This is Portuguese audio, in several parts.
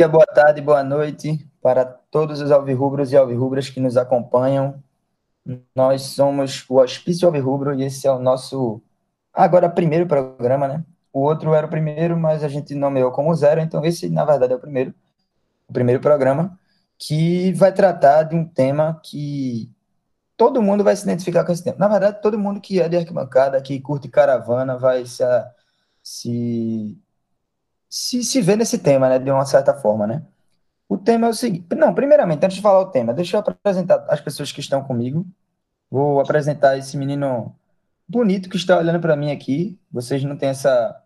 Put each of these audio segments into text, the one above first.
Dia, boa tarde, boa noite para todos os alvirrubros e alvirrubras que nos acompanham. Nós somos o Hospício Alvirrubro e esse é o nosso, agora, primeiro programa, né? O outro era o primeiro, mas a gente nomeou como zero, então esse, na verdade, é o primeiro, o primeiro programa, que vai tratar de um tema que todo mundo vai se identificar com esse tema. Na verdade, todo mundo que é de arquibancada, que curte caravana, vai se, se se, se vê nesse tema, né, de uma certa forma, né? O tema é o seguinte. Não, primeiramente, antes de falar o tema, deixa eu apresentar as pessoas que estão comigo. Vou apresentar esse menino bonito que está olhando para mim aqui. Vocês não têm essa,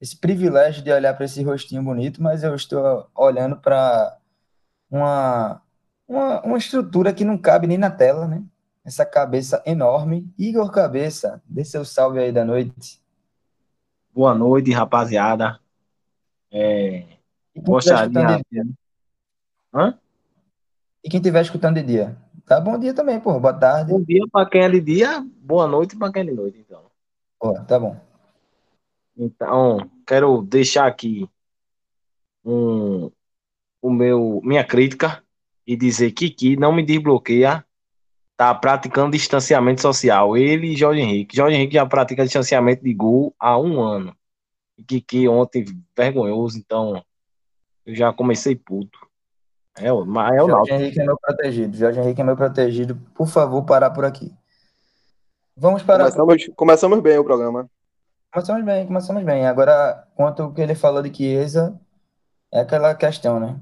esse privilégio de olhar para esse rostinho bonito, mas eu estou olhando para uma, uma, uma estrutura que não cabe nem na tela, né? Essa cabeça enorme. Igor Cabeça, dê seu salve aí da noite. Boa noite, rapaziada. É, gostaria. Hã? E quem estiver escutando de dia? Tá bom dia também, pô. Boa tarde. Bom dia para quem é de dia, boa noite para quem é de noite, então. Pô, tá bom. Então, quero deixar aqui um, o meu, minha crítica e dizer que Kiki não me desbloqueia, tá praticando distanciamento social. Ele e Jorge Henrique. Jorge Henrique já pratica distanciamento de gol há um ano. Kiki ontem vergonhoso, então eu já comecei puto. É, mas é o Jorge Henrique é meu protegido. Jorge Henrique é meu protegido. Por favor, parar por aqui. Vamos parar. Começamos, por... começamos bem o programa. Começamos bem, começamos bem. Agora, quanto ao que ele falou de Chiesa, é aquela questão, né?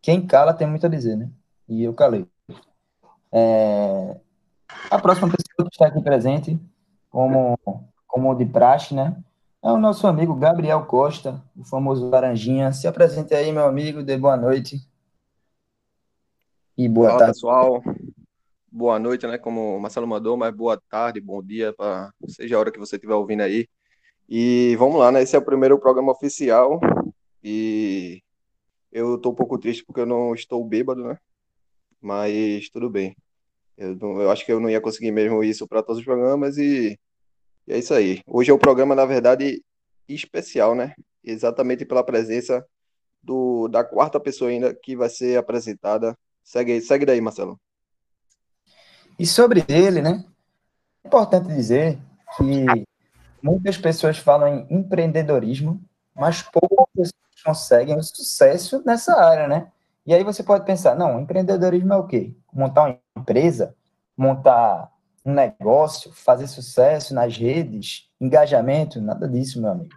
Quem cala tem muito a dizer, né? E eu calei. É... A próxima pessoa que está aqui presente, como, como de praxe, né? É o nosso amigo Gabriel Costa, o famoso Laranjinha. Se apresente aí, meu amigo, dê boa noite. E boa Fala, tarde. pessoal. Boa noite, né? Como o Marcelo mandou, mas boa tarde, bom dia, para seja a hora que você estiver ouvindo aí. E vamos lá, né? Esse é o primeiro programa oficial. E eu tô um pouco triste porque eu não estou bêbado, né? Mas tudo bem. Eu, eu acho que eu não ia conseguir mesmo isso para todos os programas e e é isso aí. Hoje é o programa, na verdade, especial, né? Exatamente pela presença do, da quarta pessoa ainda que vai ser apresentada. Segue, segue daí, Marcelo. E sobre ele, né? É importante dizer que muitas pessoas falam em empreendedorismo, mas poucas pessoas conseguem o sucesso nessa área, né? E aí você pode pensar, não, empreendedorismo é o quê? Montar uma empresa, montar um negócio, fazer sucesso nas redes, engajamento, nada disso, meu amigo.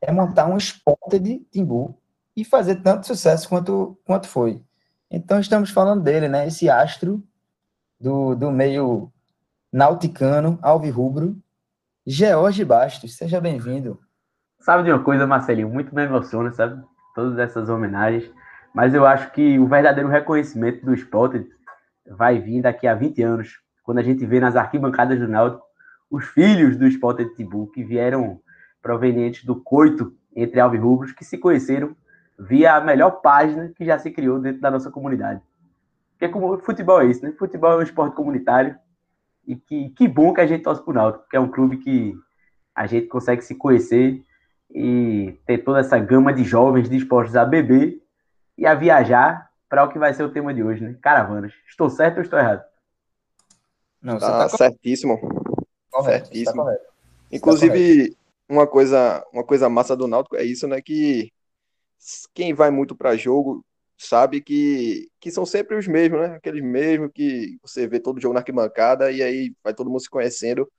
É montar um esporte de Timbu e fazer tanto sucesso quanto, quanto foi. Então estamos falando dele, né? Esse astro do, do meio nauticano, alvirrubro, George Bastos. Seja bem-vindo. Sabe de uma coisa, Marcelinho? Muito me emociona, sabe? Todas essas homenagens. Mas eu acho que o verdadeiro reconhecimento do esporte vai vir daqui a 20 anos, quando a gente vê nas arquibancadas do Náutico os filhos do Sport Tibu, que vieram provenientes do coito entre alvirrubros, que se conheceram via a melhor página que já se criou dentro da nossa comunidade. Porque como futebol é isso, né? Futebol é um esporte comunitário e que, que bom que a gente torce pro Náutico, porque é um clube que a gente consegue se conhecer e ter toda essa gama de jovens dispostos a beber e a viajar para o que vai ser o tema de hoje, né? Caravanas. Estou certo ou estou errado? Não, tá, tá certíssimo. Correto, tá certíssimo. Tá Inclusive, uma coisa, uma coisa massa do Náutico é isso, né? Que quem vai muito para jogo sabe que, que são sempre os mesmos, né? Aqueles mesmos que você vê todo jogo na arquibancada e aí vai todo mundo se conhecendo.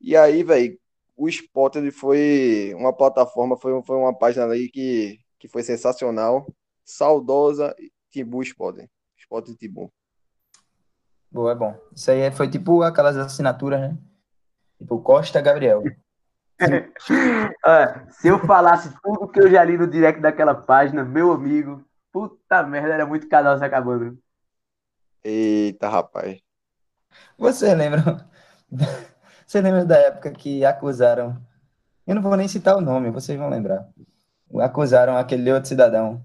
E aí, velho, o Spot foi uma plataforma, foi, foi uma página aí que, que foi sensacional. Saudosa Timbu Spot. Spot Timbu. Boa, é bom. Isso aí foi tipo aquelas assinaturas, né? Tipo Costa Gabriel. ah, se eu falasse tudo que eu já li no direct daquela página, meu amigo, puta merda, era muito canal se acabando. Eita, rapaz. Você lembra? Você lembra da época que acusaram? Eu não vou nem citar o nome, vocês vão lembrar. Acusaram aquele outro cidadão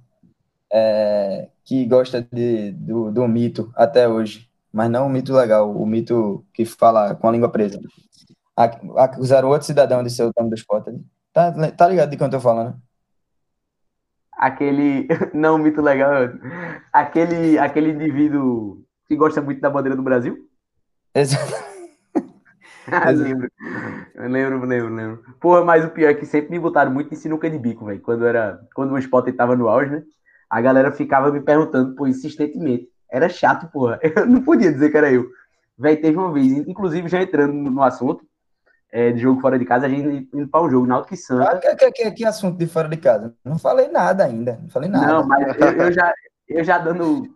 é, que gosta de, do, do mito até hoje mas não o mito legal, o mito que fala com a língua presa. Acusaram outro cidadão de ser o dono do esporte. Tá, tá ligado de quem eu tô falando? aquele. Não, muito legal. Aquele, aquele indivíduo que gosta muito da bandeira do Brasil. Exato. Ah, lembro. Eu lembro, lembro, lembro. Porra, mas o pior é que sempre me botaram muito em sinuca de bico, velho. Quando, era, quando o esporte tava no auge, né? A galera ficava me perguntando, pô, insistentemente. Era chato, porra. Eu não podia dizer que era eu. Velho, teve uma vez, inclusive já entrando no assunto é, de jogo fora de casa, a gente indo para um jogo, Náutico e Santa. Ah, que, que, que, que, assunto de fora de casa? Não falei nada ainda. Não falei nada. Não, mas eu, eu já, eu já dando.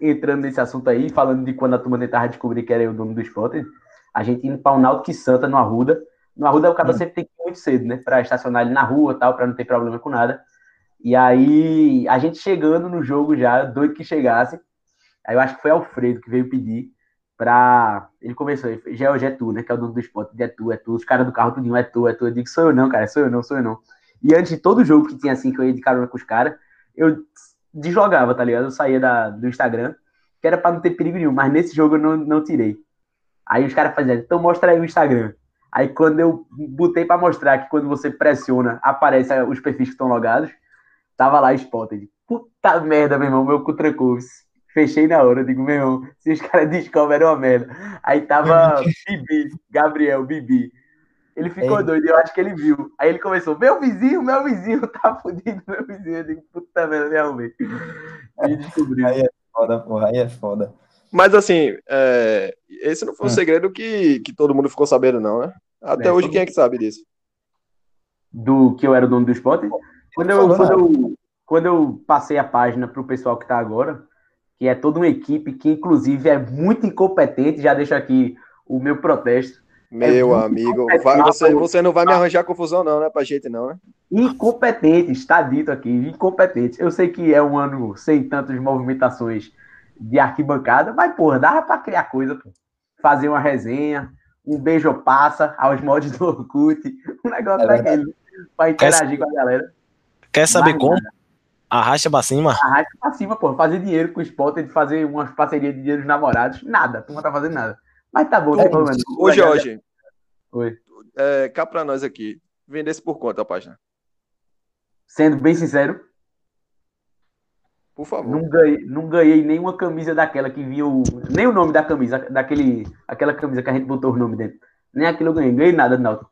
Entrando nesse assunto aí, falando de quando a turma tentava descobrir que era eu o dono do esporte, a gente indo para o Náutico e Santa no Arruda. No Arruda o cara hum. sempre tem que ir muito cedo, né? Para estacionar ali na rua tal, para não ter problema com nada. E aí, a gente chegando no jogo já, doido que chegasse. Aí eu acho que foi Alfredo que veio pedir pra. Ele começou, já é tu, né? Que é o dono do esporte, é tu, é tu. Os caras do carro tudinho, é tu, é tu. Eu digo, sou eu não, cara, sou eu não, sou eu não. E antes de todo jogo que tinha assim, que eu ia de carona com os caras, eu deslogava, tá ligado? Eu saía da, do Instagram, que era pra não ter perigo nenhum, mas nesse jogo eu não, não tirei. Aí os caras faziam, então mostra aí o Instagram. Aí quando eu botei para mostrar que quando você pressiona, aparece os perfis que estão logados, tava lá Spotted. Puta merda, meu irmão, meu cu trancou-se. Fechei na hora, digo, meu irmão, se os caras descobrem, era uma merda. Aí tava Bibi, Gabriel, Bibi. Ele ficou Ei. doido, eu acho que ele viu. Aí ele começou, meu vizinho, meu vizinho, tá fudido, meu vizinho. Eu digo, puta merda, me arrumei. E descobriu. Aí é foda, porra, aí é foda. Mas assim, é... esse não foi um hum. segredo que, que todo mundo ficou sabendo, não, né? Até é, hoje, quem é que sabe disso? Do que eu era o dono do esporte? Quando eu, quando, eu, quando eu passei a página pro pessoal que tá agora, que é toda uma equipe que, inclusive, é muito incompetente. Já deixo aqui o meu protesto. Meu é amigo, vai, você, você não vai me arranjar confusão, não, né? Pra gente, não, né? Incompetente, está dito aqui, incompetente. Eu sei que é um ano sem tantas movimentações de arquibancada, mas, porra, dava pra criar coisa, pô. Fazer uma resenha, um beijo passa aos mods do Orkut, um negócio é daquele, pra interagir Quer... com a galera. Quer saber mas, como? Nada. Arrasta pra cima? Arrasta pra cima, pô. Fazer dinheiro com o Spot, de fazer umas parcerias de dinheiro namorados. Nada, tu não tá fazendo nada. Mas tá bom, tem problema. Ô, Jorge. Oi. É, cá pra nós aqui. Vendesse por quanto a página? Sendo bem sincero. Por favor. Não ganhei, não ganhei nenhuma camisa daquela que vinha o. Nem o nome da camisa, daquele, aquela camisa que a gente botou o nome dentro. Nem aquilo eu ganhei, ganhei nada do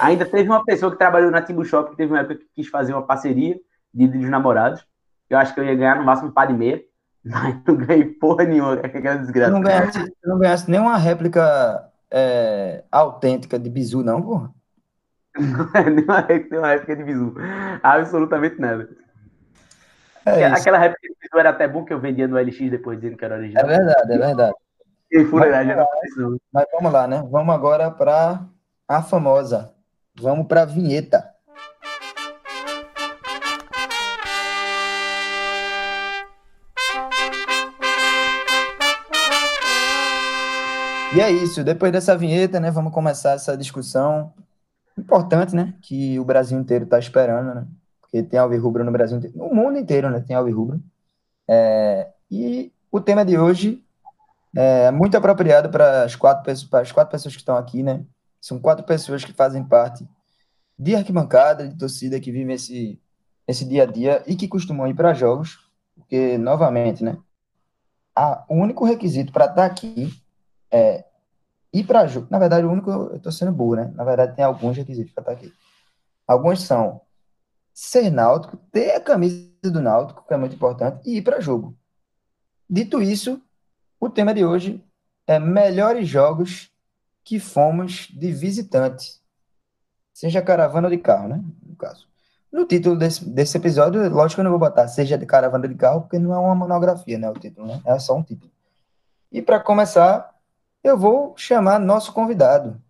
Ainda teve uma pessoa que trabalhou na Timbu Shop que teve uma época que quis fazer uma parceria de dos namorados. Eu acho que eu ia ganhar no máximo um par de meia, mas não ganhei porra nenhuma, aquela desgraça. Não ganhasse, não ganhasse nenhuma réplica é, autêntica de bizu, não, porra? Não é nenhuma, nenhuma réplica de bizu. Absolutamente nada. É aquela réplica de bizu era até bom que eu vendia no LX depois dizendo que era original. É verdade, é verdade. E fuleiragem era Mas vamos lá, né? Vamos agora para a famosa. Vamos para a vinheta. E é isso. Depois dessa vinheta, né, vamos começar essa discussão importante, né, que o Brasil inteiro está esperando, né, porque tem alvirrubro no Brasil inteiro, no mundo inteiro, né, tem alvirrubro. É, e o tema de hoje é muito apropriado para as quatro pessoas, para as quatro pessoas que estão aqui, né? São quatro pessoas que fazem parte de arquibancada, de torcida, que vivem esse, esse dia a dia e que costumam ir para jogos, porque, novamente, né? A, o único requisito para estar tá aqui é, ir para jogo. Na verdade, o único, eu estou sendo burro, né? Na verdade, tem alguns requisitos para estar aqui. Alguns são ser náutico, ter a camisa do náutico, que é muito importante, e ir para jogo. Dito isso, o tema de hoje é melhores jogos que fomos de visitante. Seja caravana ou de carro, né? No caso. No título desse, desse episódio, lógico que eu não vou botar seja de caravana ou de carro, porque não é uma monografia, né? O título, né? É só um título. E para começar, eu vou chamar nosso convidado,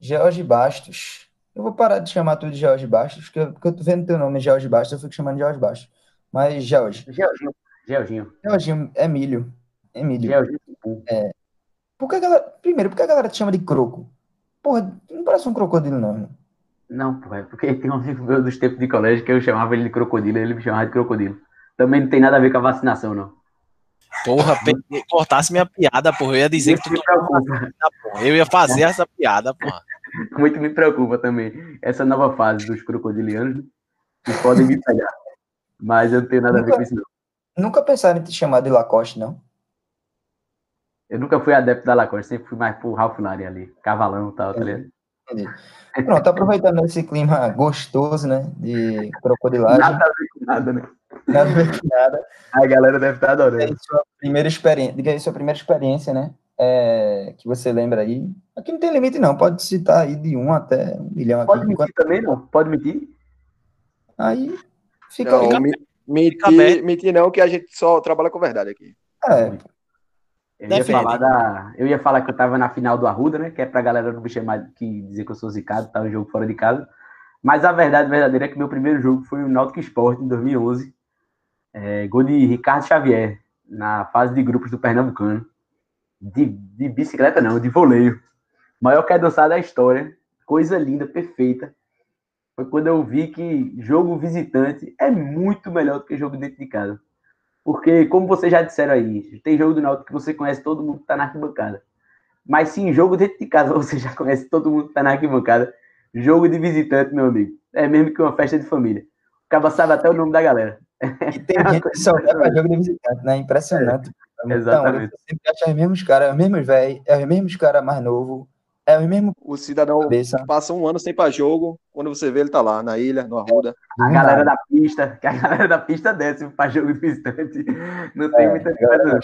George Bastos. Eu vou parar de chamar tudo de George Bastos, porque eu, porque eu tô vendo teu nome, George Bastos, eu fico chamando de George Bastos. Mas, George. Georginho. Georginho. Georginho, Emílio. Emílio. Georginho. É. Por que a galera, primeiro, por que a galera te chama de croco? Porra, não parece um crocodilo, não. Não, porra, é porque tem um amigo meu dos tempos de colégio que eu chamava ele de crocodilo, ele me chamava de crocodilo. Também não tem nada a ver com a vacinação, não. Porra, cortasse minha piada, porra. Eu ia dizer que tu porra. Eu ia fazer essa piada, porra. Muito me preocupa também. Essa nova fase dos crocodilianos, que podem me pegar. Mas eu não tenho nada nunca, a ver com isso, não. Nunca pensaram em te chamar de Lacoste, não? Eu nunca fui adepto da Lacoste, sempre fui mais pro Ralph Lauren ali, cavalão e tal, tá ligado? Entendi. Pronto, aproveitando esse clima gostoso, né, de crocodilagem. Nada a ver com nada, né? Nada a ver com nada. A galera deve estar adorando. Diga aí sua primeira experiência, diga aí sua primeira experiência, né, é, que você lembra aí. Aqui não tem limite não, pode citar aí de um até um milhão aqui. Pode mentir também não? Pode mentir? Aí fica não, aí. Mentir, mentir não, que a gente só trabalha com verdade aqui. É, eu ia, falar da, eu ia falar que eu tava na final do Arruda, né? Que é pra galera não me chamar, que dizer que eu sou zicado, tá? Um jogo fora de casa. Mas a verdade verdadeira é que meu primeiro jogo foi o Náutico Sport, em 2011. É, gol de Ricardo Xavier, na fase de grupos do Pernambucano. De, de bicicleta não, de voleio. Maior que dançar da história. Coisa linda, perfeita. Foi quando eu vi que jogo visitante é muito melhor do que jogo dentro de casa. Porque, como vocês já disseram aí, tem jogo do Náutico que você conhece todo mundo que tá na arquibancada. Mas se em jogo dentro de casa você já conhece todo mundo que tá na arquibancada, jogo de visitante, meu amigo, é mesmo que uma festa de família. O cara sabe até o nome da galera. E tem gente que só olha pra jogo de visitante, né? Impressionante. É, exatamente. Então, você sempre acha os mesmos caras, os mesmos velhos, é os mesmos caras mais novos, é o mesmo. O cidadão cabeça. passa um ano sem para jogo, quando você vê ele tá lá, na ilha, no Arruda. A galera da pista, que a galera da pista desce para jogo de distante. Não tem é, muita coisa.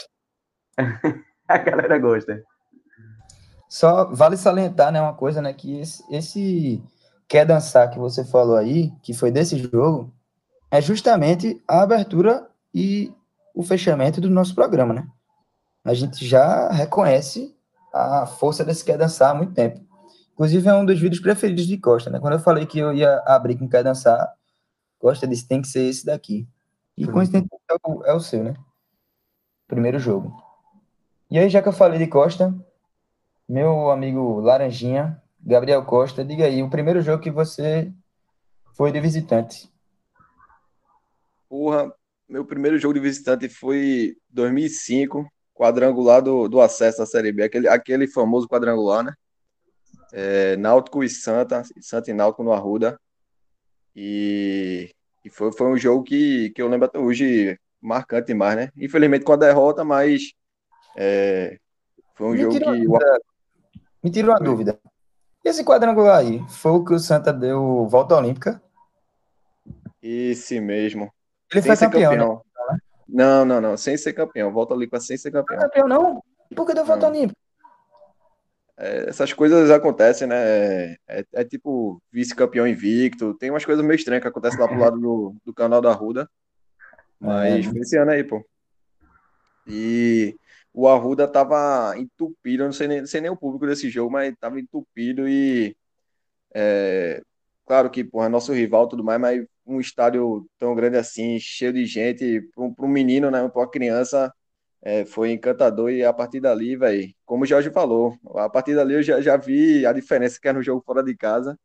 A galera gosta. Só vale salientar, né, uma coisa, né, que esse, esse quer dançar que você falou aí, que foi desse jogo, é justamente a abertura e o fechamento do nosso programa, né? A gente já reconhece a força desse Quer Dançar há muito tempo. Inclusive, é um dos vídeos preferidos de Costa, né? Quando eu falei que eu ia abrir com Quer Dançar, Costa disse tem que ser esse daqui. E com coincidência é o, é o seu, né? Primeiro jogo. E aí, já que eu falei de Costa, meu amigo Laranjinha, Gabriel Costa, diga aí, o primeiro jogo que você foi de visitante. Porra, meu primeiro jogo de visitante foi 2005, quadrangular do, do acesso à Série B, aquele, aquele famoso quadrangular, né? É, Náutico e Santa, Santa e Náutico no Arruda. E, e foi, foi um jogo que, que eu lembro até hoje marcante demais, né? Infelizmente com a derrota, mas é, foi um me jogo que. Dúvida, me tirou uma dúvida. Esse quadrangular aí, foi o que o Santa deu volta olímpica? Esse mesmo. Ele Sem foi campeão, campeão. Né? Não, não, não. Sem ser campeão. Volta ali para sem ser campeão. Não é campeão, não? Por que deu olímpica? É, essas coisas acontecem, né? É, é, tipo vice-campeão invicto. Tem umas coisas meio estranhas que acontecem lá pro lado do, do canal da Ruda. Mas é. foi esse ano aí, pô. E o Arruda tava entupido, não sei nem, não sei nem o público desse jogo, mas tava entupido e. É, claro que, porra, é nosso rival e tudo mais, mas um estádio tão grande assim, cheio de gente, para um menino, né, para uma criança, é, foi encantador. E a partir dali, velho, como o Jorge falou, a partir dali eu já, já vi a diferença que é no jogo fora de casa.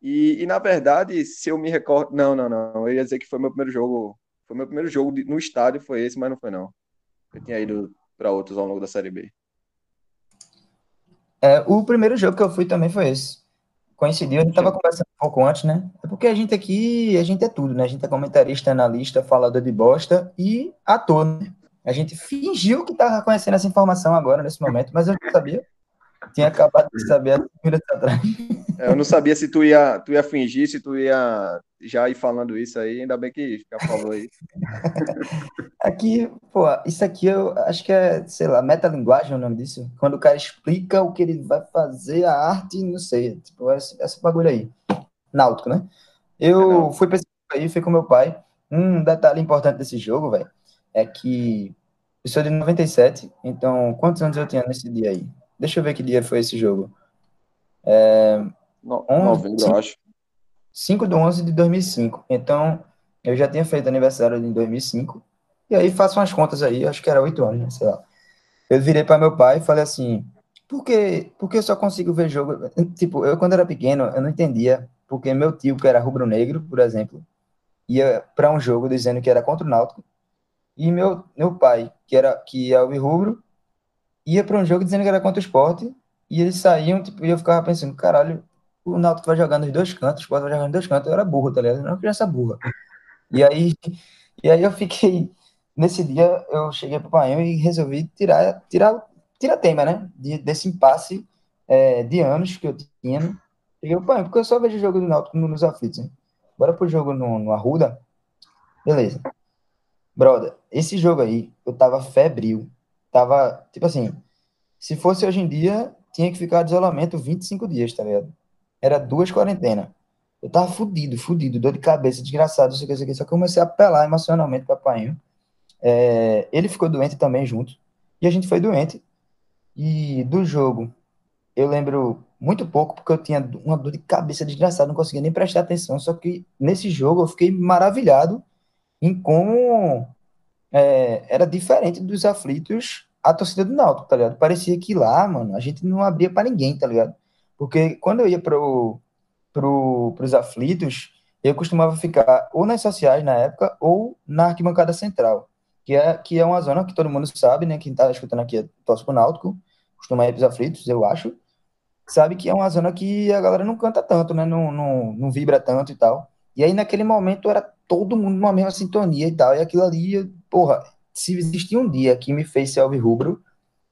E, e, na verdade, se eu me recordo. Não, não, não. Eu ia dizer que foi meu primeiro jogo. Foi meu primeiro jogo no estádio, foi esse, mas não foi, não. Eu tinha ido para outros ao longo da Série B. É, o primeiro jogo que eu fui também foi esse coincidiu, a gente estava conversando um pouco antes, né? É porque a gente aqui, a gente é tudo, né? A gente é comentarista, analista, falador de bosta e ator, né? A gente fingiu que estava conhecendo essa informação agora, nesse momento, mas eu não sabia. Tinha acabado de saber há minutos atrás. É, eu não sabia se tu ia, tu ia fingir, se tu ia já ir falando isso aí, ainda bem que já falou aí. Aqui, pô, isso aqui eu acho que é, sei lá, metalinguagem é o nome disso. Quando o cara explica o que ele vai fazer, a arte, não sei, tipo, esse, esse bagulho aí. Náutico, né? Eu fui pesquisar aí, fui com meu pai. Um detalhe importante desse jogo, velho, é que eu sou de 97, então quantos anos eu tinha nesse dia aí? Deixa eu ver que dia foi esse jogo. É, no, 11, novembro, 5, eu acho. 5 de 11 de 2005. Então, eu já tinha feito aniversário em 2005. E aí, faço umas contas aí, acho que era 8 anos, né? sei lá. Eu virei para meu pai e falei assim: por que, por que eu só consigo ver jogo? Tipo, eu quando era pequeno, eu não entendia porque meu tio, que era rubro-negro, por exemplo, ia para um jogo dizendo que era contra o Náutico, e meu, meu pai, que era que é o rubro, ia para um jogo dizendo que era contra o esporte, e eles saíam, tipo, e eu ficava pensando, caralho, o Náutico vai jogar nos dois cantos, o esporte vai jogar nos dois cantos, eu era burro, tá ligado? Eu não criança burra. E aí, e aí eu fiquei. Nesse dia eu cheguei para o e resolvi tirar, tirar, tirar tema, né? De, desse impasse é, de anos que eu tinha. Cheguei para porque eu só vejo jogo do Náutico nos aflitos. Né? Bora pro jogo no, no Arruda. Beleza. Brother, esse jogo aí, eu tava febril. Tava, tipo assim, se fosse hoje em dia, tinha que ficar de isolamento 25 dias, tá ligado? Era duas quarentenas. Eu tava fudido, fudido, dor de cabeça, desgraçado, isso aqui, isso aqui. Só que eu comecei a apelar emocionalmente para Painho. É, ele ficou doente também junto. E a gente foi doente. E do jogo, eu lembro muito pouco, porque eu tinha uma dor de cabeça desgraçada, não conseguia nem prestar atenção. Só que nesse jogo eu fiquei maravilhado em como é, era diferente dos aflitos a torcida do Náutico, tá ligado? Parecia que lá, mano, a gente não abria para ninguém, tá ligado? Porque quando eu ia pro, pro, pros aflitos, eu costumava ficar ou nas sociais na época ou na arquibancada central, que é, que é uma zona que todo mundo sabe, né? Quem tá escutando aqui é torce pro Náutico, costuma ir pros aflitos, eu acho, sabe que é uma zona que a galera não canta tanto, né? Não, não, não vibra tanto e tal. E aí, naquele momento, era todo mundo numa mesma sintonia e tal. E aquilo ali, porra, se existia um dia que me fez ser rubro,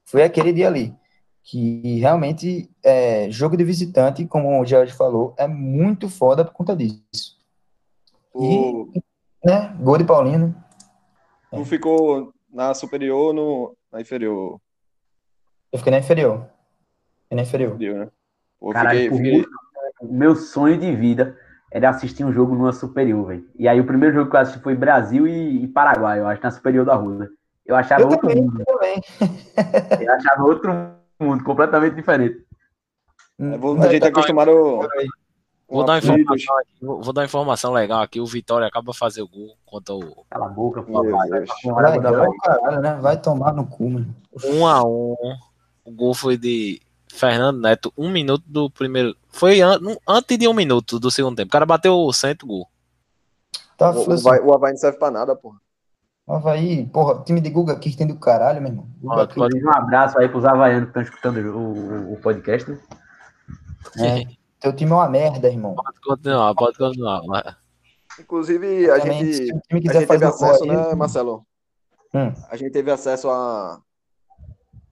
foi aquele dia ali. Que realmente, é, jogo de visitante, como o Jorge falou, é muito foda por conta disso. O... E, né, gol de Paulino. Tu é. ficou na superior ou no, na inferior? Eu fiquei na inferior. Fiquei na inferior. Entendeu, né? Pô, Caralho, fiquei, fiquei... meu sonho de vida era assistir um jogo numa superior, velho. E aí o primeiro jogo que eu assisti foi Brasil e, e Paraguai, eu acho, na superior da Rússia. Eu achava eu outro também, mundo. Eu, também. eu achava outro mundo, completamente diferente. É, vou, a gente é acostumado. Vou dar, informação aqui, vou dar informação legal aqui. O Vitória acaba de fazer o gol contra o. Cala a boca, pô. Vai, vai, vai, caralho, né? vai tomar no cu, mano. Um a um. O gol foi de Fernando Neto, um minuto do primeiro. Foi an antes de um minuto do segundo tempo. O cara bateu cento gol. Tá, o, o, o Havaí não serve pra nada, porra. O Havaí, porra, time de Guga aqui tem do caralho, meu irmão. Ó, pode um abraço aí pros havaianos que estão escutando o, o, podcast. Né? É, teu time é uma merda, irmão. Pode continuar, pode continuar. Mas... Inclusive, a Também, gente, a gente teve acesso, né, Marcelo? Hum. A gente teve acesso a,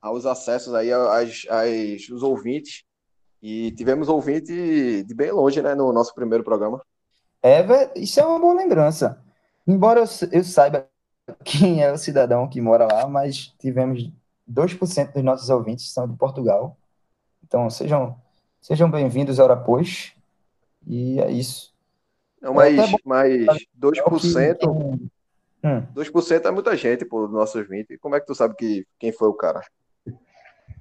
aos acessos aí aos, aos ouvintes. E tivemos ouvinte de bem longe, né, no nosso primeiro programa. É, isso é uma boa lembrança. Embora eu, eu saiba quem é o cidadão que mora lá, mas tivemos 2% dos nossos ouvintes são de Portugal. Então, sejam, sejam bem-vindos, hora pois. E é isso. Não, mas, é mas 2%, que... hum. 2% é muita gente, por nossos 20. Como é que tu sabe que, quem foi o cara?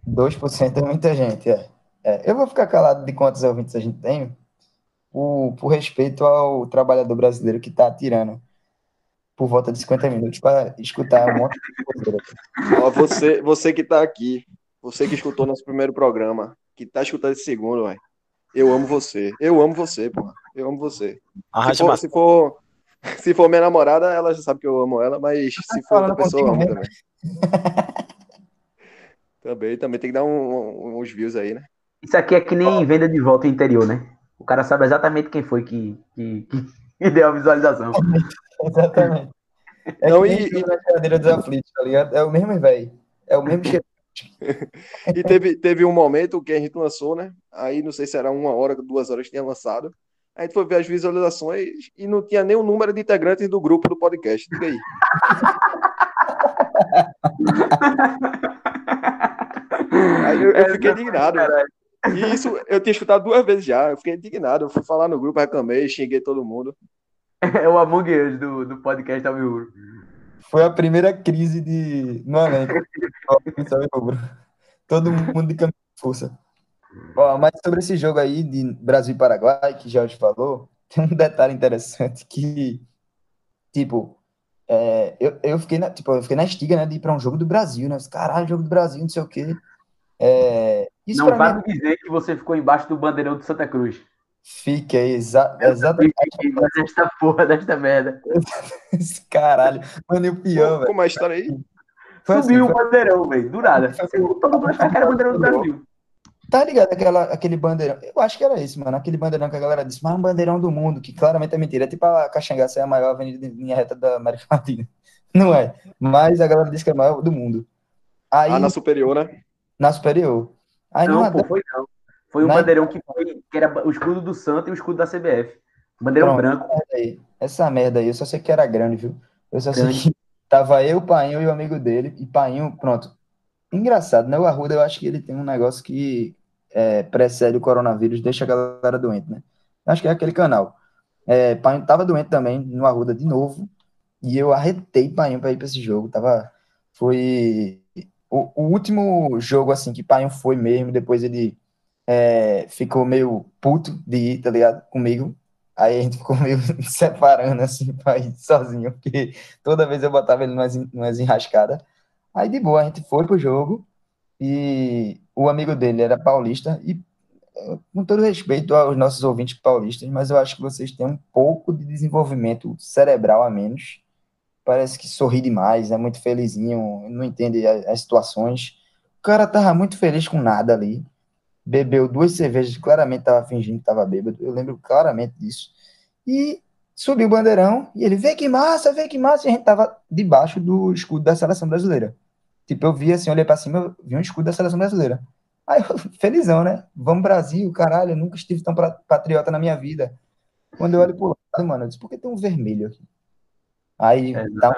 2% é muita gente, é. é. Eu vou ficar calado de quantos ouvintes a gente tem, por, por respeito ao trabalhador brasileiro que está tirando por volta de 50 minutos para escutar um monte de coisa. Ó, você, você que está aqui, você que escutou nosso primeiro programa, que está escutando esse segundo, véio, eu amo você. Eu amo você, porra. Eu amo você. Se for, se for, se for minha namorada, ela já sabe que eu amo ela, mas se for outra pessoa, eu amo também. Também, também tem que dar um, um, uns views aí, né? Isso aqui é que nem venda de volta interior, né? O cara sabe exatamente quem foi que, que, que deu a visualização. exatamente. É Não, e, e... na cadeira dos aflitos, tá ligado? É o mesmo, velho. É o mesmo cheiro. e teve, teve um momento que a gente lançou, né? Aí não sei se era uma hora, duas horas que tinha lançado. A gente foi ver as visualizações e não tinha nem o número de integrantes do grupo do podcast. Diga aí. Aí eu, eu fiquei indignado. E isso eu tinha escutado duas vezes já. Eu fiquei indignado. Eu fui falar no grupo, reclamei, xinguei todo mundo. É o Among Us do, do podcast Almir Foi a primeira crise de. No elenco. todo mundo de camisa de força. Ó, mas sobre esse jogo aí de Brasil e Paraguai, que Jorge falou, tem um detalhe interessante que, tipo, é, eu, eu, fiquei na, tipo, eu fiquei na estiga, né, de ir para um jogo do Brasil, né? Caralho, jogo do Brasil, não sei o quê. É, isso não vai mim... dizer que você ficou embaixo do bandeirão de Santa Cruz. Fiquei, exa exatamente. Desta porra, desta merda. Caralho, mano, e o pior, velho. Como é a história aí? Foi Subiu assim, o bandeirão, velho, do nada. Todo mundo achava que era o bandeirão do Brasil. Tá ligado aquela, aquele bandeirão? Eu acho que era isso, mano. Aquele bandeirão que a galera disse, mas é um bandeirão do mundo, que claramente é mentira. É tipo a Caxangá ser a maior avenida de linha reta da América Latina. Não é. Mas a galera disse que é a maior do mundo. Aí, Ah, na superior, né? Na superior. Aí Não, pô, foi não. Foi um Mas- bandeirão que, foi, que era o escudo do Santos e o escudo da CBF. Bandeirão Pronto. branco. merda. Essa merda aí, eu só sei que era grande, viu? Eu só sei que tava eu, o Painho e o amigo dele. E Painho, pronto. Engraçado, né? O Arruda, eu acho que ele tem um negócio que é, precede o coronavírus, deixa a galera doente, né? Acho que é aquele canal. É, Painho tava doente também no Arruda de novo. E eu arretei Painho pra ir pra esse jogo. Tava. Foi. O, o último jogo, assim, que Painho foi mesmo. Depois ele é, ficou meio puto de ir, tá ligado? Comigo. Aí a gente ficou meio separando, assim, pra ir sozinho, porque toda vez eu botava ele numas, numas enrascadas. Aí, de boa, a gente foi pro jogo e o amigo dele era paulista. E, com todo respeito aos nossos ouvintes paulistas, mas eu acho que vocês têm um pouco de desenvolvimento cerebral a menos. Parece que sorri demais, é muito felizinho, não entende as situações. O cara tava muito feliz com nada ali bebeu duas cervejas, claramente estava fingindo que estava bêbado, eu lembro claramente disso. E subiu o bandeirão e ele, vê que massa, vê que massa, e a gente tava debaixo do escudo da seleção brasileira. Tipo, eu vi assim, olhei para cima, vi um escudo da seleção brasileira. Aí eu, felizão, né? Vamos Brasil, caralho, eu nunca estive tão pra- patriota na minha vida. Quando eu olho pro lado, mano, eu disse, por que tem um vermelho aqui? Aí É, tá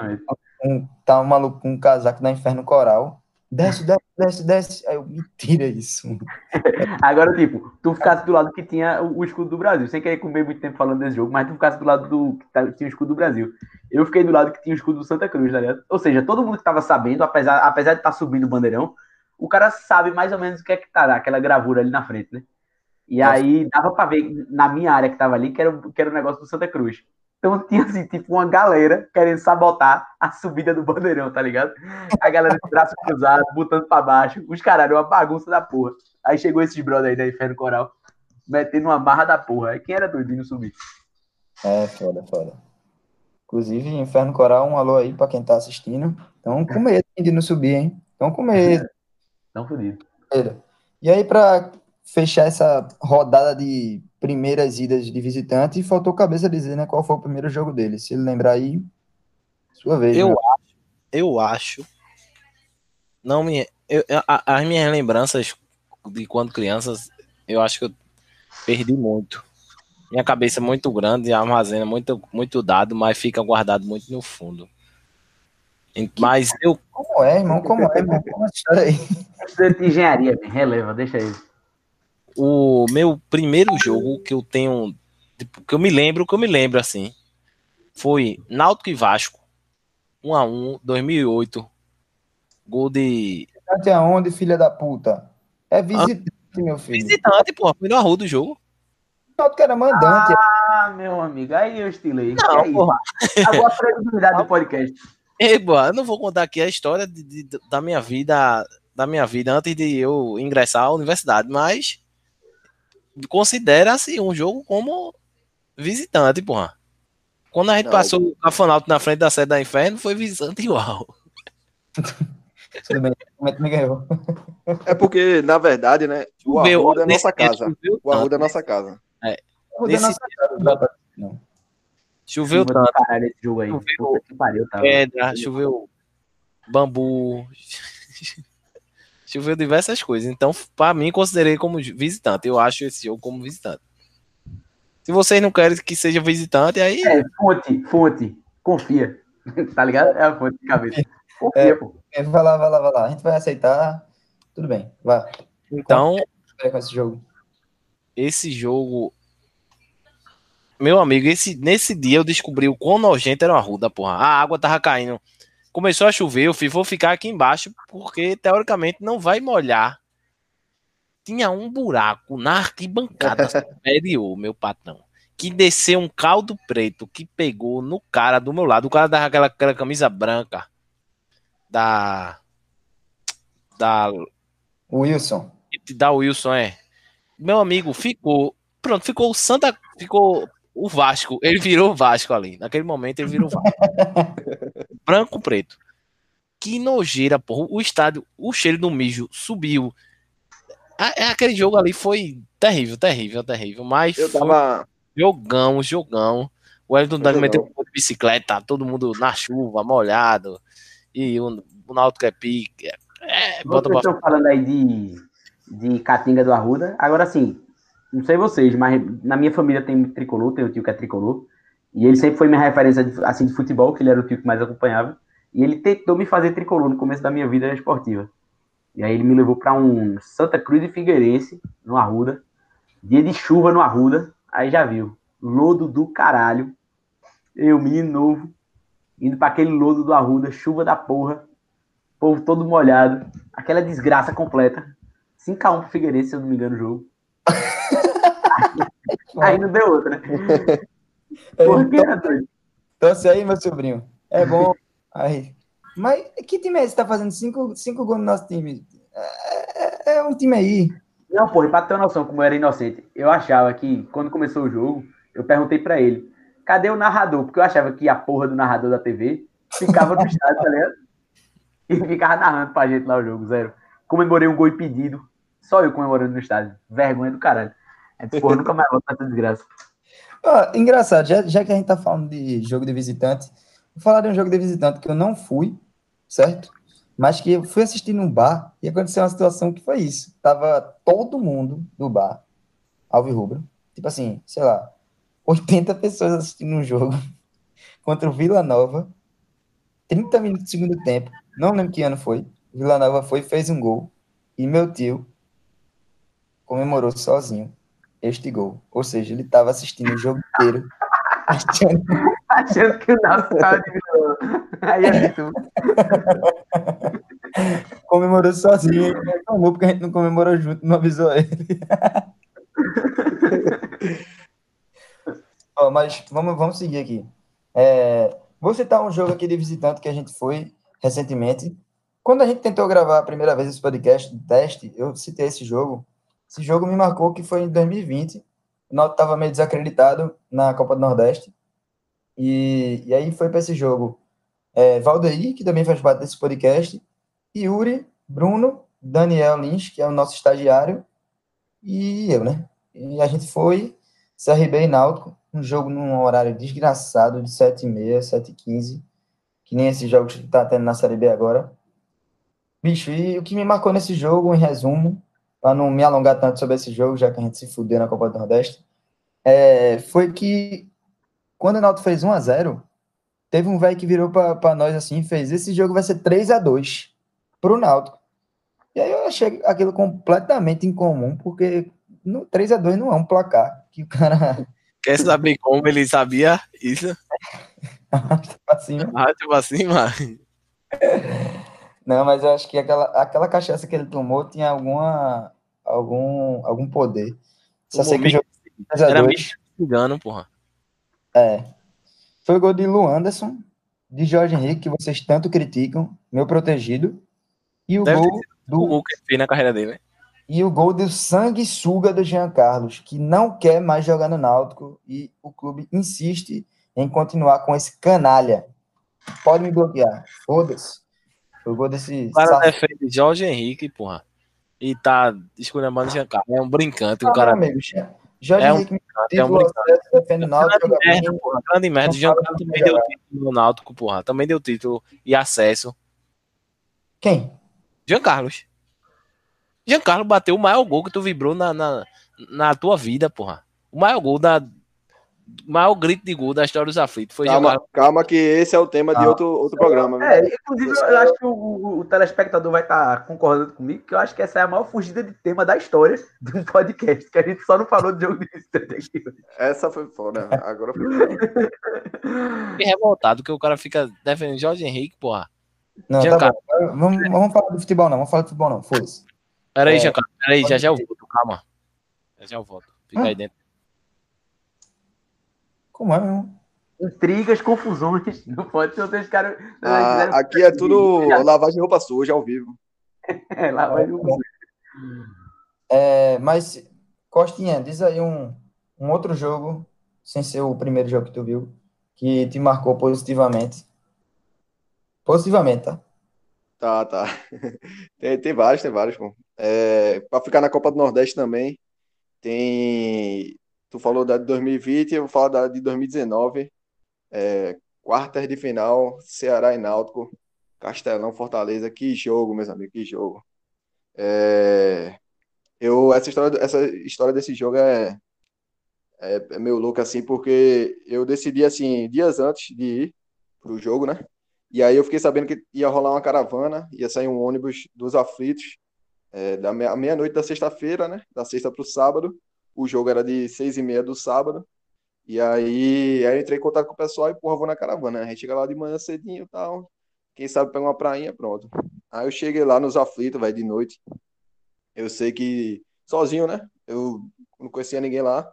um, tá um maluco com um casaco da Inferno Coral. Desce, desce, desce, desce. Aí eu, mentira isso. Agora, tipo, tu ficasse do lado que tinha o, o escudo do Brasil, sem querer comer muito tempo falando desse jogo, mas tu ficasse do lado do que tá- tinha o escudo do Brasil. Eu fiquei do lado que tinha o escudo do Santa Cruz, tá ligado? Ou seja, todo mundo que tava sabendo, apesar, apesar de estar subindo o bandeirão, o cara sabe mais ou menos o que é que tá aquela gravura ali na frente, né? E aí dava pra ver na minha área que tava ali que era, que era o negócio do Santa Cruz. Então tinha assim, tipo, uma galera querendo sabotar a subida do bandeirão, tá ligado? A galera de braço cruzado, botando pra baixo. Os caralho, uma bagunça da porra. Aí chegou esses brother aí da Inferno Coral, metendo uma barra da porra. Aí quem era doidinho subir? É, foda, foda. Inclusive, Inferno Coral, um alô aí pra quem tá assistindo. Então, com medo de não subir, hein? Então, com medo. Tão fodido. E aí, pra fechar essa rodada de primeiras idas de visitante, faltou cabeça dizer, né, qual foi o primeiro jogo dele. Se ele lembrar aí, sua vez. Eu né? acho, eu acho. Não me. eu- a- as minhas lembranças de quando crianças, eu acho que eu perdi muito. Minha cabeça é muito grande, armazena muito, muito dado, mas fica guardado muito no fundo. Mas eu, Como é, irmão? Como é, irmão? Como é essa história aí? Estudante de engenharia, man. releva, deixa aí. O meu primeiro jogo que eu tenho, tipo, que eu me lembro, que eu me lembro assim, foi Náutico e Vasco, 1 a 1, 2008. Gol de Visitante aonde, filha da puta? É visitante, meu filho. visitante, pô, foi no Arruda o jogo. O que era mandante. Ah, meu amigo, aí eu estilei. Não, Que é porra. Agora a credibilidade do podcast. Ei, boa, eu não vou contar aqui a história de- de- da minha vida, da minha vida antes de eu ingressar à universidade, mas considera-se um jogo como visitante, porra. Quando a gente Não. passou o Cafanalto na frente da sede da Inferno, foi visitante igual. É porque, na verdade, né, o Arruda é nesse nossa casa. O Arruda é tanto, nossa casa. Nesse nossa não dá pra- não. choveu tanto, caralho esse jogo aí. Choveu. Puta que pariu, tá? pedra, choveu bambu, choveu diversas coisas. Então, pra mim, considerei como visitante. Eu acho esse jogo como visitante. Se vocês não querem que seja visitante, aí É, fonte, fonte. Confia. tá ligado? É a fonte de cabeça. Confia, É. pô. É, Vai lá, vai lá, vai lá. A gente vai aceitar. Tudo bem, vai. então Vai com esse jogo. esse jogo. Meu amigo, esse, nesse dia eu descobri o quão nojento era o Arruda, porra. A água tava caindo. Começou a chover, eu falei, vou ficar aqui embaixo, porque teoricamente não vai molhar. Tinha um buraco na arquibancada superior, meu patrão. Que desceu um caldo preto que pegou no cara do meu lado. O cara dava aquela, aquela camisa branca da. Da Wilson. da Wilson, é. Meu amigo ficou. Pronto, ficou o Santa. Ficou o Vasco. Ele virou o Vasco ali. Naquele momento ele virou o Vasco. Branco preto. Que nojeira, porra. O estádio, o cheiro do mijo subiu. É, é, aquele jogo ali foi terrível, terrível, terrível. Mas eu tava. Jogão, jogão. O Elton Dani meteu um de bicicleta, todo mundo na chuva, molhado. E o, o Náutico é pique. É, bota vocês estão falando aí de, de Catinga do Arruda. Agora sim, não sei vocês, mas na minha família tem tricolor, tem um tio que é tricolor. E ele sempre foi minha referência de, assim, de futebol, que ele era o tio que mais acompanhava. E ele tentou me fazer tricolor no começo da minha vida esportiva. E aí ele me levou para um Santa Cruz de Figueirense, no Arruda. Dia de chuva no Arruda. Aí já viu. Lodo do caralho. Eu, menino novo, indo para aquele lodo do Arruda, chuva da porra. Povo todo molhado. Aquela desgraça completa. 5x1 pro Figueirense, se eu não me engano, o jogo. aí não deu outra, né? Por que, então, Torce aí, meu sobrinho. É bom. Aí. Mas que time é esse que tá fazendo cinco, cinco gols no nosso time? É, é, é um time aí. Não, porra, pra ter uma noção como eu era inocente, eu achava que quando começou o jogo, eu perguntei para ele, cadê o narrador? Porque eu achava que a porra do narrador da TV ficava no estádio, tá ligado? E ficava narrando pra gente lá o jogo, zero. Comemorei um gol impedido, só eu comemorando no estádio. Vergonha do caralho. É, porra, nunca mais volta essa desgraça. Ah, engraçado, já, já que a gente tá falando de jogo de visitante, Vou falar de um jogo de visitante que eu não fui, certo? Mas que eu fui assistir num bar e aconteceu uma situação que foi isso. Tava todo mundo do bar, Alvirrubro, tipo assim, sei lá, 80 pessoas assistindo um jogo contra o Vila Nova, 30 minutos do segundo tempo, não lembro que ano foi. Vila Nova foi fez um gol e meu tio comemorou sozinho este gol. Ou seja, ele estava assistindo o jogo inteiro achando, achando que o estava diminuindo. Aí é tudo. Comemorou sozinho, ele reclamou porque a gente não comemorou junto, não avisou ele. mas vamos, vamos seguir aqui. É, vou citar um jogo aqui de visitante que a gente foi recentemente. Quando a gente tentou gravar a primeira vez esse podcast, teste, eu citei esse jogo. Esse jogo me marcou que foi em 2020 o Náutico estava meio desacreditado na Copa do Nordeste. E, e aí foi para esse jogo é, Valdeir, que também faz parte desse podcast, Yuri, Bruno, Daniel Lins, que é o nosso estagiário, e eu, né? E a gente foi, CRB e Náutico, um jogo num horário desgraçado, de 7h30, 7h15, que nem esses jogos que tá tendo na Série B agora. Bicho, e o que me marcou nesse jogo, em resumo, para não me alongar tanto sobre esse jogo, já que a gente se fudeu na Copa do Nordeste, é, foi que quando o Náutico fez 1 a 0 teve um velho que virou para nós assim, fez, esse jogo vai ser 3 a 2 pro Náutico. E aí eu achei aquilo completamente incomum, porque no 3 a 2 não é um placar que o cara Quer saber como ele sabia isso? Arrasta pra cima. Arrasta pra cima. Não, mas eu acho que aquela, aquela cachaça que ele tomou tinha alguma, algum, algum poder. Só sei que o jogo 3 a Era 2. engano, porra. É. Foi o gol de Lu Anderson, de Jorge Henrique, que vocês tanto criticam, meu protegido. E o Deve gol do. O gol que fez na carreira dele, né? E o gol do sanguessuga do Jean Carlos, que não quer mais jogar no Náutico e o clube insiste em continuar com esse canalha. Pode me bloquear. Foda-se. Foi o gol desse. O cara defende Jorge Henrique, porra. E tá escolhendo o Jean Carlos. É um brincante. Ah, o cara. Amigo, Jorge é um, Henrique é um defende o Náutico. Grande merda, porra. Grande merda. O Jean Carlos também deu título no Náutico, porra. Também deu título e acesso. Quem? Jean Carlos. Jean Carlos bateu o maior gol que tu vibrou na, na, na tua vida, porra. O maior gol da, maior grito de gol da história dos aflitos. Foi calma, calma, que esse é o tema ah. de outro, outro programa. É, inclusive, eu acho que o, o telespectador vai estar tá concordando comigo, que eu acho que essa é a maior fugida de tema da história de um podcast, que a gente só não falou de jogo de aqui. Essa foi foda, agora foi Fiquei revoltado que o cara fica defendendo Jorge Henrique, porra. Não, tá bom. Vamos, vamos falar de futebol, não. Vamos falar de futebol, não. Foda-se. Peraí, é, Peraí, já já eu volto, calma. Já já eu volto. Fica hum? aí dentro. Como é mesmo? Intrigas, confusões. Não pode ser outros caras. Ah, aqui é tudo lavagem de roupa suja ao vivo. é, lavagem de roupa suja. É, mas, Costinha, diz aí um, um outro jogo, sem ser o primeiro jogo que tu viu, que te marcou positivamente. Positivamente, tá? Tá, tá. Tem, tem vários, tem vários, pô. É, para ficar na Copa do Nordeste também, tem. Tu falou da de 2020, eu vou falar da de 2019. É, quartas de final, Ceará e Náutico, Castelão, Fortaleza. Que jogo, meus amigos, que jogo. É, eu, essa, história, essa história desse jogo é, é, é meio louca, assim, porque eu decidi, assim, dias antes de ir pro jogo, né? E aí eu fiquei sabendo que ia rolar uma caravana, ia sair um ônibus dos aflitos, é, da meia-noite da sexta-feira, né? Da sexta para o sábado. O jogo era de seis e meia do sábado. E aí, aí eu entrei em contato com o pessoal e, porra, vou na caravana. Né? A gente chega lá de manhã cedinho e tal. Quem sabe pegar uma prainha, pronto. Aí eu cheguei lá nos aflitos, velho, de noite. Eu sei que, sozinho, né? Eu não conhecia ninguém lá.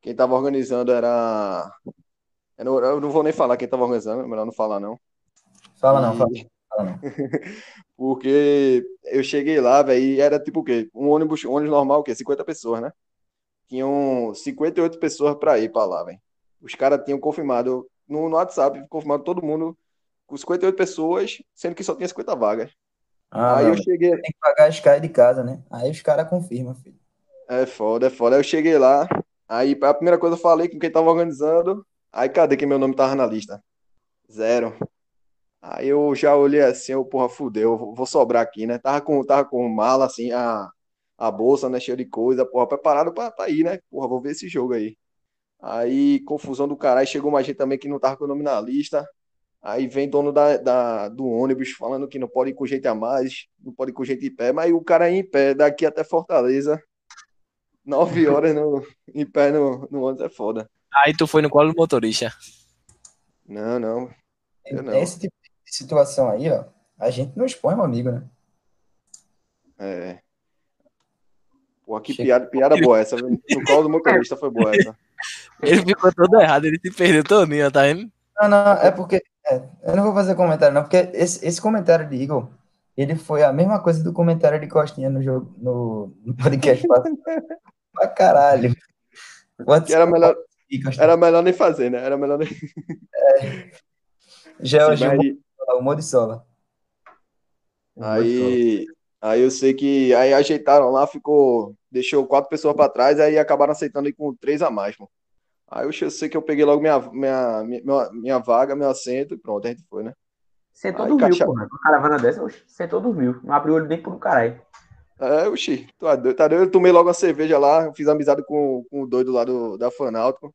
Quem tava organizando era. Eu não vou nem falar quem tava organizando, é melhor não falar, não. Fala não, fala. Porque eu cheguei lá, velho, e era tipo o quê? Um ônibus, um ônibus normal, o quê? 50 pessoas, né? Tinham 58 pessoas para ir para lá, velho. Os caras tinham confirmado no, no WhatsApp, confirmado todo mundo com 58 pessoas, sendo que só tinha 50 vagas. Ah, aí eu cheguei. Tem que pagar a Sky de casa, né? Aí os caras confirmam, filho. É foda, é foda. Aí eu cheguei lá, aí a primeira coisa eu falei com quem tava organizando, aí cadê que meu nome tava na lista? Zero. Aí eu já olhei assim, eu, porra, fudeu, vou sobrar aqui, né? Tava com, tava com mala, assim, a, a bolsa, né, cheia de coisa, porra, preparado pra, pra ir, né? Porra, vou ver esse jogo aí. Aí, confusão do caralho, chegou mais gente também que não tava com o nome na lista. Aí vem dono da, da, do ônibus falando que não pode ir com gente a mais, não pode ir com gente em pé, mas o cara ir em pé daqui até Fortaleza, nove horas no, em pé no, no ônibus é foda. Aí tu foi no colo do motorista. Não, não. não. Esse tipo situação aí, ó, a gente não expõe um amigo, né? É. Pô, que piada, piada boa essa. No colo do motorista foi boa essa. Ele ficou todo errado, ele se perdeu todinho, tá vendo? Não, não, é porque. É, eu não vou fazer comentário, não, porque esse, esse comentário de Igor, ele foi a mesma coisa do comentário de Costinha no jogo, no, no podcast passado. pra caralho. Que era melhor, era melhor nem fazer, né? Era melhor nem. É. Já, o Morisola. Aí, aí eu sei que aí ajeitaram lá, ficou, deixou quatro pessoas para trás, aí acabaram aceitando aí com três a mais, mano. Aí eu, eu sei que eu peguei logo minha, minha, minha, minha vaga, meu assento e pronto, a gente foi, né? Sentou aí, dormiu, caixa... porra. Uma caravana dessa, oxe, sentou dormiu. Não abriu o olho nem por um caralho. É, oxi, tá doido, tá doido. Eu tomei logo uma cerveja lá, fiz amizade com, com o doido lá do, da Fanáutico.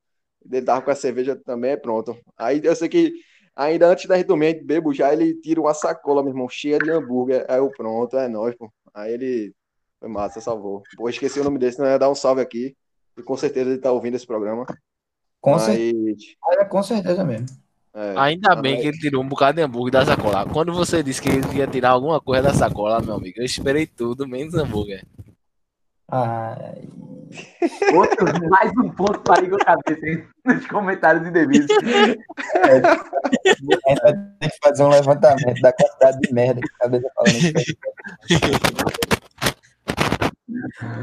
Ele tava com a cerveja também, pronto. Aí eu sei que Ainda antes da dormir, bebo já, ele tira uma sacola, meu irmão, cheia de hambúrguer. Aí eu, pronto, é nóis, pô. Aí ele foi massa, salvou. Pô, esqueci o nome desse, não ia dar um salve aqui. E com certeza ele tá ouvindo esse programa. Com Mas... certeza. É, com certeza mesmo. É, Ainda bem que ele tirou um bocado de hambúrguer da sacola. Quando você disse que ele ia tirar alguma coisa da sacola, meu amigo, eu esperei tudo, menos hambúrguer. Ai. Outro, mais um ponto para Igor Cabeça hein? nos comentários indevidos. É, a gente vai ter que fazer um levantamento da quantidade de merda que a cabeça falando.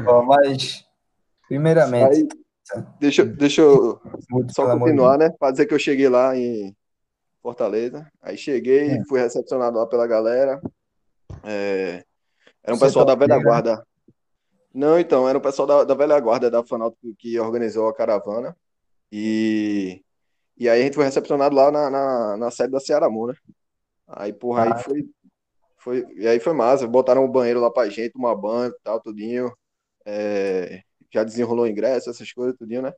Bom, mas, primeiramente. Aí, deixa, deixa eu Muito só continuar, né? Para dizer que eu cheguei lá em Fortaleza. Aí cheguei, é. fui recepcionado lá pela galera. É, era um Você pessoal tá da velha guarda não, então, era o pessoal da, da velha guarda da Fanáutico que organizou a caravana. E, e aí a gente foi recepcionado lá na, na, na sede da Cearamu, né? Aí, porra, aí foi, foi. E aí foi massa. Botaram o um banheiro lá pra gente, uma banca e tal, tudinho. É, já desenrolou o ingresso, essas coisas, tudinho, né?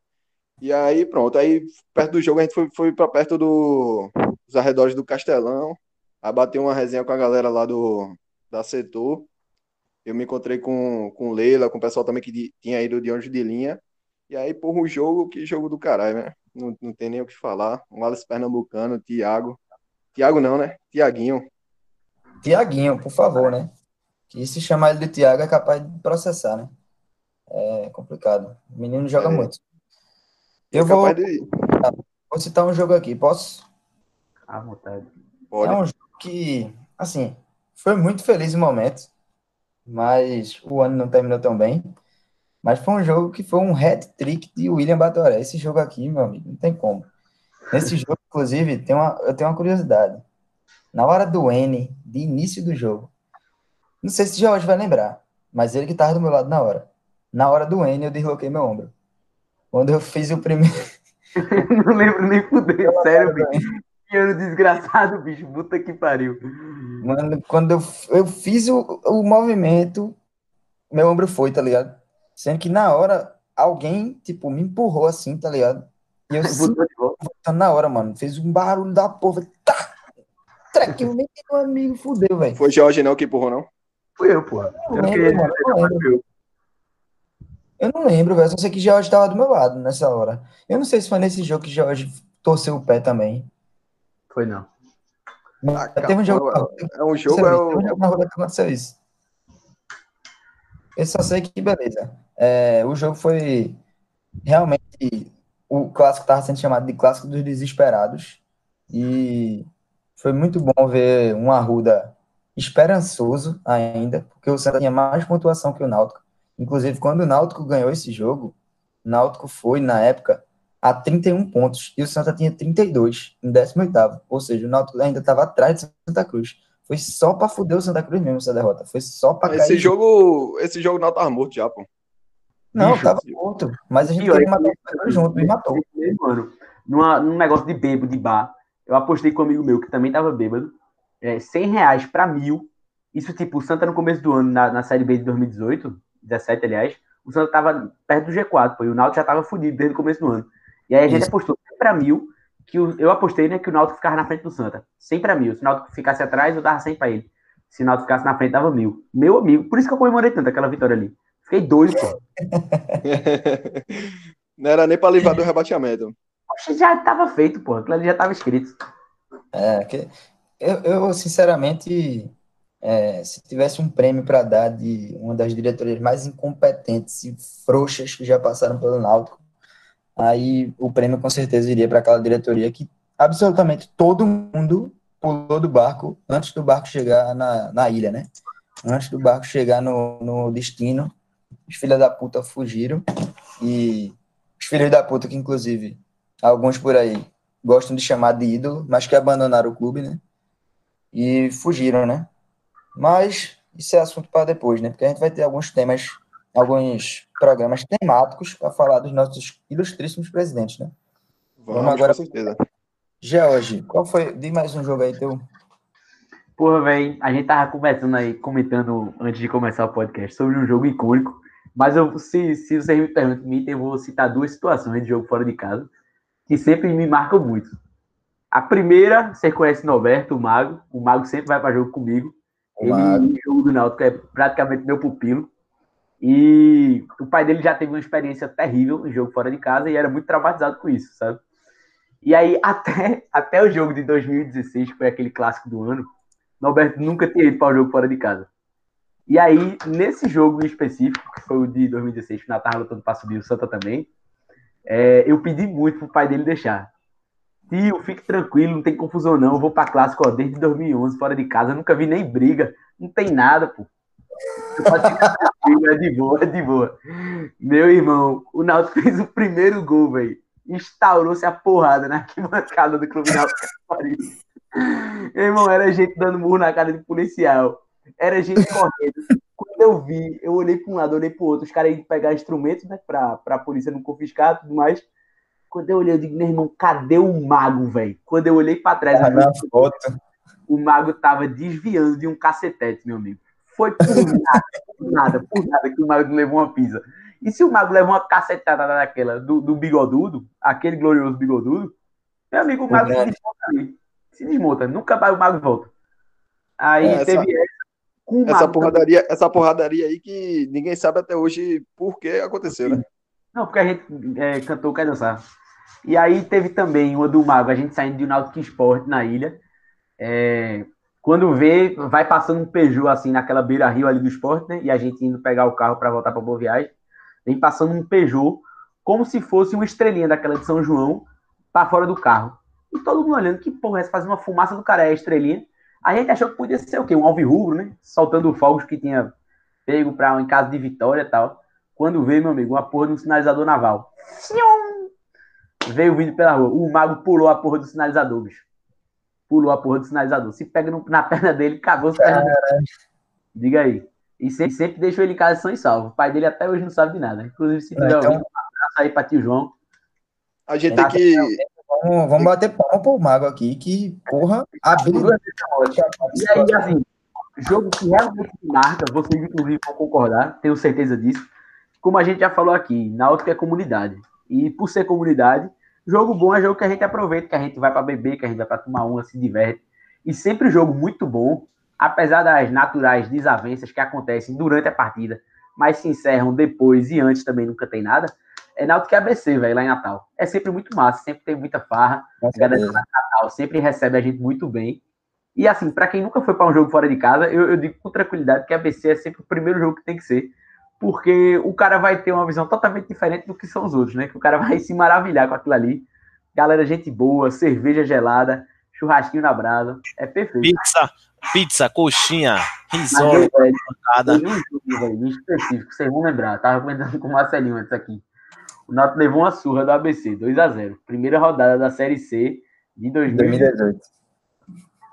E aí, pronto. Aí, perto do jogo, a gente foi, foi pra perto do, dos arredores do Castelão. Aí bateu uma resenha com a galera lá do, da setor. Eu me encontrei com, com Leila, com o pessoal também que tinha ido de ônibus de linha. E aí, porra, um jogo, que jogo do caralho, né? Não, não tem nem o que falar. Um Alice Pernambucano, Thiago. Thiago não, né? Tiaguinho. Tiaguinho, por favor, né? Que se chamar ele de Thiago é capaz de processar, né? É complicado. O menino joga é. muito. É Eu é vou... De... vou citar um jogo aqui, posso? À vontade. Pode. É um jogo que, assim, foi muito feliz o momento mas o ano não terminou tão bem. Mas foi um jogo que foi um hat-trick de William Batoré. Esse jogo aqui, meu amigo, não tem como. Nesse jogo, inclusive, tem uma, eu tenho uma curiosidade. Na hora do N, de início do jogo. Não sei se o George vai lembrar, mas ele que tava do meu lado na hora. Na hora do N, eu desloquei meu ombro. Quando eu fiz o primeiro. não lembro nem fuder, sério, bicho. Ano desgraçado, bicho. Puta que pariu. Mano, quando eu, eu fiz o, o movimento, meu ombro foi, tá ligado? Sendo que na hora, alguém, tipo, me empurrou assim, tá ligado? E eu voltando na hora, mano. Fez um barulho da porra. Tá! Treque, meu amigo, fudeu, velho. Foi Jorge não que empurrou, não? Fui eu, porra. Eu, eu, lembro, mano, eu, lembro. eu não lembro, velho. Só sei que Jorge tava do meu lado nessa hora. Eu não sei se foi nesse jogo que Jorge torceu o pé também. Foi não. Mas teve um jogo. É um jogo, é o... Um jogo na roda que aconteceu isso. Eu só sei que, beleza. É, o jogo foi realmente. O clássico estava sendo chamado de clássico dos desesperados. E foi muito bom ver um Arruda esperançoso ainda, porque o Santa tinha mais pontuação que o Náutico. Inclusive, quando o Náutico ganhou esse jogo, o Náutico foi, na época, a 31 pontos e o Santa tinha 32 em 18 Ou seja, o Náutico ainda estava atrás de Santa Cruz. Foi só para fuder o Santa Cruz mesmo essa derrota. Foi só para Esse jogo, esse jogo não tava morto já, pô. Não, Bicho, tava morto. Mas a gente queria matar o junto, me matou. Mano, numa, num negócio de bebo, de bar, eu apostei com um amigo meu que também tava bêbado. É, 100 reais para mil. Isso, tipo, o Santa no começo do ano, na, na Série B de 2018, 17, aliás, o Santa tava perto do G4, pô, e o Náutico já tava fudido desde o começo do ano. E aí a gente Isso. apostou 100 para mil, que o, eu apostei né, que o Náutico ficava na frente do Santa. 100 para mil. Se o Náutico ficasse atrás, eu dava 100 para ele. Se o Náutico ficasse na frente, dava mil. Meu amigo, por isso que eu comemorei tanto aquela vitória ali. Fiquei doido, pô. Não era nem para livrar do rebateamento. Poxa, já estava feito, pô. Aquilo ali já estava escrito. É, que eu, eu sinceramente, é, se tivesse um prêmio para dar de uma das diretorias mais incompetentes e frouxas que já passaram pelo Náutico, aí o prêmio com certeza iria para aquela diretoria que absolutamente todo mundo pulou do barco antes do barco chegar na, na ilha, né? Antes do barco chegar no, no destino, os filhos da puta fugiram e os filhos da puta que, inclusive, alguns por aí gostam de chamar de ídolo, mas que abandonaram o clube, né? E fugiram, né? Mas isso é assunto para depois, né? Porque a gente vai ter alguns temas alguns programas temáticos para falar dos nossos ilustríssimos presidentes, né? Vamos, Vamos agora. Com certeza. George, qual foi? Dê mais um jogo aí teu. Porra, velho, a gente tava conversando aí, comentando antes de começar o podcast sobre um jogo icônico, mas eu, se, se você me permite, eu vou citar duas situações de jogo fora de casa que sempre me marcam muito. A primeira, você conhece Norberto, o Mago, o Mago sempre vai para jogo comigo. O Ele, Mago. jogo do Náutico, é praticamente meu pupilo. E o pai dele já teve uma experiência terrível em jogo fora de casa e era muito traumatizado com isso, sabe? E aí, até, até o jogo de 2016, que foi aquele clássico do ano, Norberto nunca tinha ido para o jogo fora de casa. E aí, nesse jogo em específico, que foi o de 2016, que o Natal lutando para subir o Santa também, é, eu pedi muito pro pai dele deixar. Tio, fique tranquilo, não tem confusão não, eu vou para clássico ó, desde 2011, fora de casa, nunca vi nem briga, não tem nada, pô. É de boa, é de boa. Meu irmão, o Náutico fez o primeiro gol, velho. Instaurou-se a porrada na arquibancada do Clube Náutico Meu irmão, era gente dando murro na cara de policial. Era gente correndo. Quando eu vi, eu olhei para um lado, olhei para o outro. Os caras iam pegar instrumentos, né, para a polícia não confiscar e tudo mais. Quando eu olhei, eu digo, meu irmão, cadê o mago, velho? Quando eu olhei para trás, ah, o mago tava desviando de um cacetete, meu amigo. Foi por nada, por nada, por nada que o Mago levou uma pisa. E se o Mago levou uma cacetada daquela do, do bigodudo, aquele glorioso bigodudo, meu amigo, o Mago se desmonta ali. Se desmonta, nunca mais o Mago volta. Aí é, teve essa, essa, essa porradaria, essa porradaria aí que ninguém sabe até hoje por que aconteceu, né? Não, porque a gente é, cantou Quer Dançar. E aí teve também uma do Mago, a gente saindo de um Náutico Sport na ilha. É, quando vê, vai passando um Peugeot assim naquela beira-rio ali do esporte, né? E a gente indo pegar o carro para voltar para Boa Viagem, vem passando um Peugeot como se fosse uma estrelinha daquela de São João para fora do carro. E todo mundo olhando, que porra, essa fazendo uma fumaça do cara, é a estrelinha. A gente achou que podia ser o quê? Um alvirrubro, né? Soltando fogos que tinha pego para em casa de vitória e tal. Quando veio, meu amigo, uma porra de um sinalizador naval. Veio vindo pela rua. O mago pulou a porra do sinalizador, bicho. Pulou a porra do sinalizador. Se pega no, na perna dele, cagou as pernas dele. Diga aí. E sempre, sempre deixou ele em casa são e salvo. O pai dele até hoje não sabe de nada. Inclusive, se É, tiver então- ouvindo, um abraço aí pra tio João. A gente Tá, tem que. Vamos, vamos bater palma pro Mago aqui, que, porra, abriu. E aí, assim, jogo que realmente marca, vocês inclusive vão concordar, tenho certeza disso. Como a gente já falou aqui, Náutico é comunidade. E por ser comunidade, jogo bom é jogo que a gente aproveita, que a gente vai para beber, que a gente vai para tomar uma, se diverte. E sempre jogo muito bom, apesar das naturais desavenças que acontecem durante a partida, mas se encerram depois e antes também nunca tem nada. É Náutico e ABC, velho, lá em Natal. É sempre muito massa, sempre tem muita farra. Natal sempre recebe a gente muito bem. E assim, para quem nunca foi para um jogo fora de casa, eu, eu digo com tranquilidade que a ABC é sempre o primeiro jogo que tem que ser, porque o cara vai ter uma visão totalmente diferente do que são os outros, né? Que o cara vai se maravilhar com aquilo ali. Galera, gente boa, cerveja gelada, churrasquinho na brasa, é perfeito. Pizza, pizza, coxinha, velho, pancada. Um específico, vocês vão lembrar. Tava comentando com o Marcelinho antes aqui. O Náutico levou uma surra do ABC, 2 a 0 Primeira rodada da Série C de 2018. 2018.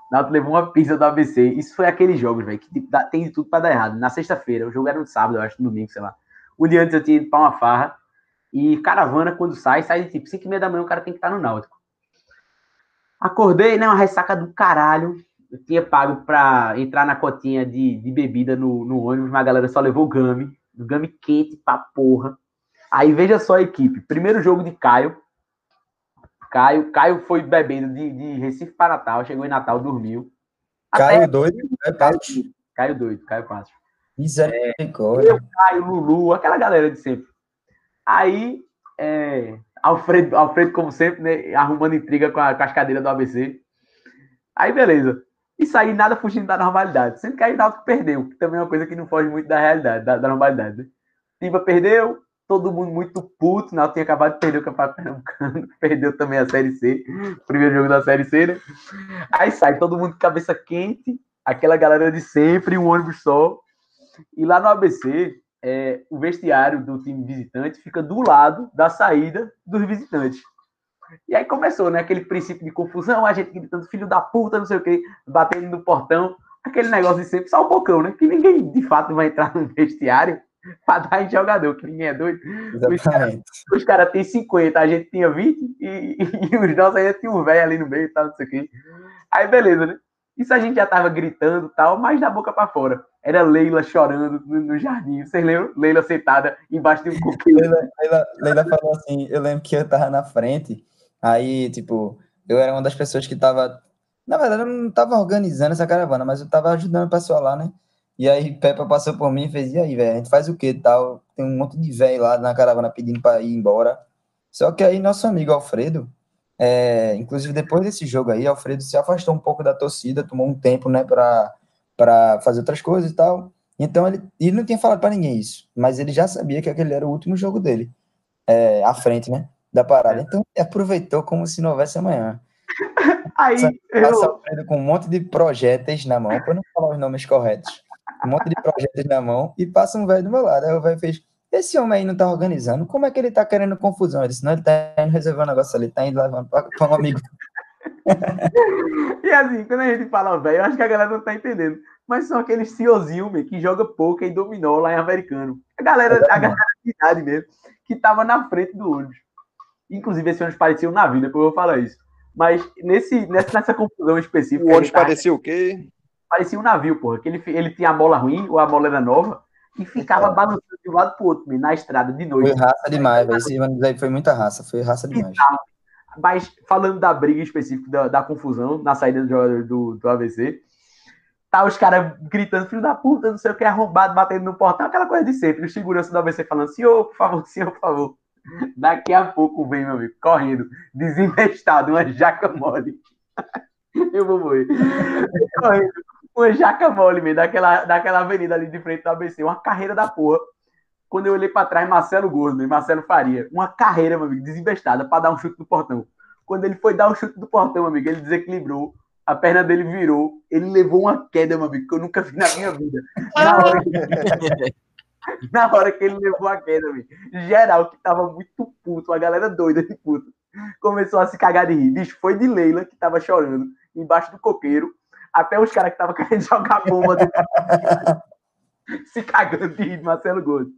O Náutico levou uma pizza do ABC. Isso foi aqueles jogos, velho, que tipo, tem de tudo pra dar errado. Na sexta-feira, o jogo era no sábado, eu acho, no domingo, sei lá. O dia antes eu tinha ido pra uma farra. E caravana, quando sai, sai de tipo 5 e meia da manhã, o cara tem que estar no Náutico. Acordei, né? Uma ressaca do caralho. Eu tinha pago pra entrar na cotinha de, de bebida no, no ônibus, mas a galera só levou Gami. Gami quente pra porra. Aí veja só a equipe. Primeiro jogo de Caio. Caio, Caio foi bebendo de, de Recife para Natal, chegou em Natal, dormiu. Caio doido, é Caio, Patos. Caio doido, Caio Passo. Misericórdia. Eu, Caio, Lulu, aquela galera de sempre. Aí, é, Alfredo, Alfredo, como sempre, né, arrumando intriga com, a, com as cadeiras do ABC. Aí, beleza. Isso aí, nada fugindo da normalidade. Sendo que aí o Náutico perdeu, que também é uma coisa que não foge muito da realidade, da, da normalidade. Né? Tiba perdeu, todo mundo muito puto. O Náutico tinha acabado de perder o Campeonato Pernambucano, perdeu também a Série C, primeiro jogo da Série C, né? Aí sai todo mundo de cabeça quente, aquela galera de sempre, um ônibus só. E lá no ABC, é, o vestiário do time visitante fica do lado da saída dos visitantes. E aí começou, né? Aquele princípio de confusão, a gente gritando, filho da puta, não sei o quê, batendo no portão, aquele negócio de sempre, só um bocão, né? Que ninguém de fato vai entrar no vestiário pra dar em jogador, que ninguém é doido. Exatamente. Os caras têm 50, a gente tinha 20, e, e os nossos ainda tinha um velho ali no meio e tal, não sei o quê. Aí beleza, né? Isso a gente já tava gritando e tal, mas da boca pra fora. Era Leila chorando no, no jardim. Vocês lembram? Leila sentada embaixo de um coqueiro. Leila, Leila, Leila falou assim, eu lembro que eu tava na frente, aí, tipo, eu era uma das pessoas que tava, na verdade, eu não tava organizando essa caravana, mas eu tava ajudando o pessoal lá, né? E aí Peppa passou por mim e fez, e aí, velho, a gente faz o quê tal? Tem um monte de velho lá na caravana pedindo pra ir embora. Só que aí nosso amigo Alfredo, é, inclusive depois desse jogo aí, Alfredo se afastou um pouco da torcida, tomou um tempo, né, pra, pra fazer outras coisas e tal. Então ele, ele não tinha falado pra ninguém isso, mas ele já sabia que aquele era o último jogo dele, é, à frente, né, da parada. Então ele aproveitou como se não houvesse amanhã. Aí Passa eu, Alfredo com um monte de projéteis na mão, para não falar os nomes corretos, um monte de projéteis na mão e passa um velho do meu lado. Aí o velho fez, esse homem aí não tá organizando, como é que ele tá querendo confusão? Ele disse, não, ele tá indo resolver um negócio ali, tá indo levando para um amigo. e assim, quando a gente fala velho, eu acho que a galera não tá entendendo. Mas são aqueles ciozinho meu, que joga poker e dominó lá em americano. A galera, a galera de idade mesmo, que tava na frente do ônibus. Inclusive, esse ônibus parecia um navio, depois eu vou falar isso. Mas nesse, nessa, nessa confusão específica. O ônibus parecia o quê? Parecia um navio, porra. Que ele, ele tinha a mola ruim, ou a mola era nova, e ficava balançando de um lado pro outro, na estrada, de Foi noite. raça demais, velho. Esse ônibus aí foi muita raça, foi raça demais. Mas falando da briga específica, da, da confusão na saída do jogador do, do AVC, tá os caras gritando, filho da puta, não sei o que, arrombado, batendo no portão, aquela coisa de sempre. O segurança do AVC falando, senhor, por favor, senhor, por favor. Daqui a pouco vem, meu amigo, correndo, desinvestado, uma jaca mole. Eu vou morrer. Correndo, uma jaca mole, mesmo, daquela, daquela avenida ali de frente do ABC, uma carreira da porra. Quando eu olhei pra trás, Marcelo Gordo e Marcelo Faria, uma carreira, meu amigo, desinvestada pra dar um chute no portão. Quando ele foi dar um chute no portão, meu amigo, ele desequilibrou, a perna dele virou, ele levou uma queda, meu amigo, que eu nunca vi na minha vida. Na hora que, na hora que ele levou a queda, meu geral que tava muito puto, a galera doida de puto, começou a se cagar de rir. Bicho, foi de Leila que tava chorando. embaixo do coqueiro, até os caras que estavam querendo jogar bomba se cagando de Marcelo Gomes.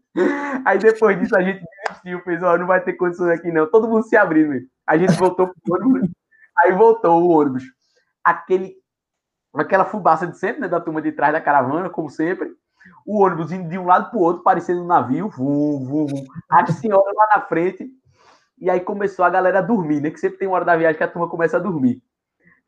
Aí depois disso a gente desistiu, fez, ó, não vai ter condições aqui não. Todo mundo se abrindo. A gente voltou pro ônibus, aí voltou o ônibus. Aquele, aquela fubaça de sempre, né, da turma de trás da caravana, como sempre. O ônibus indo de um lado pro outro, parecendo um navio, vum, vum, vum. A senhora lá na frente. E aí começou a galera a dormir, né? Que sempre tem uma hora da viagem que a turma começa a dormir.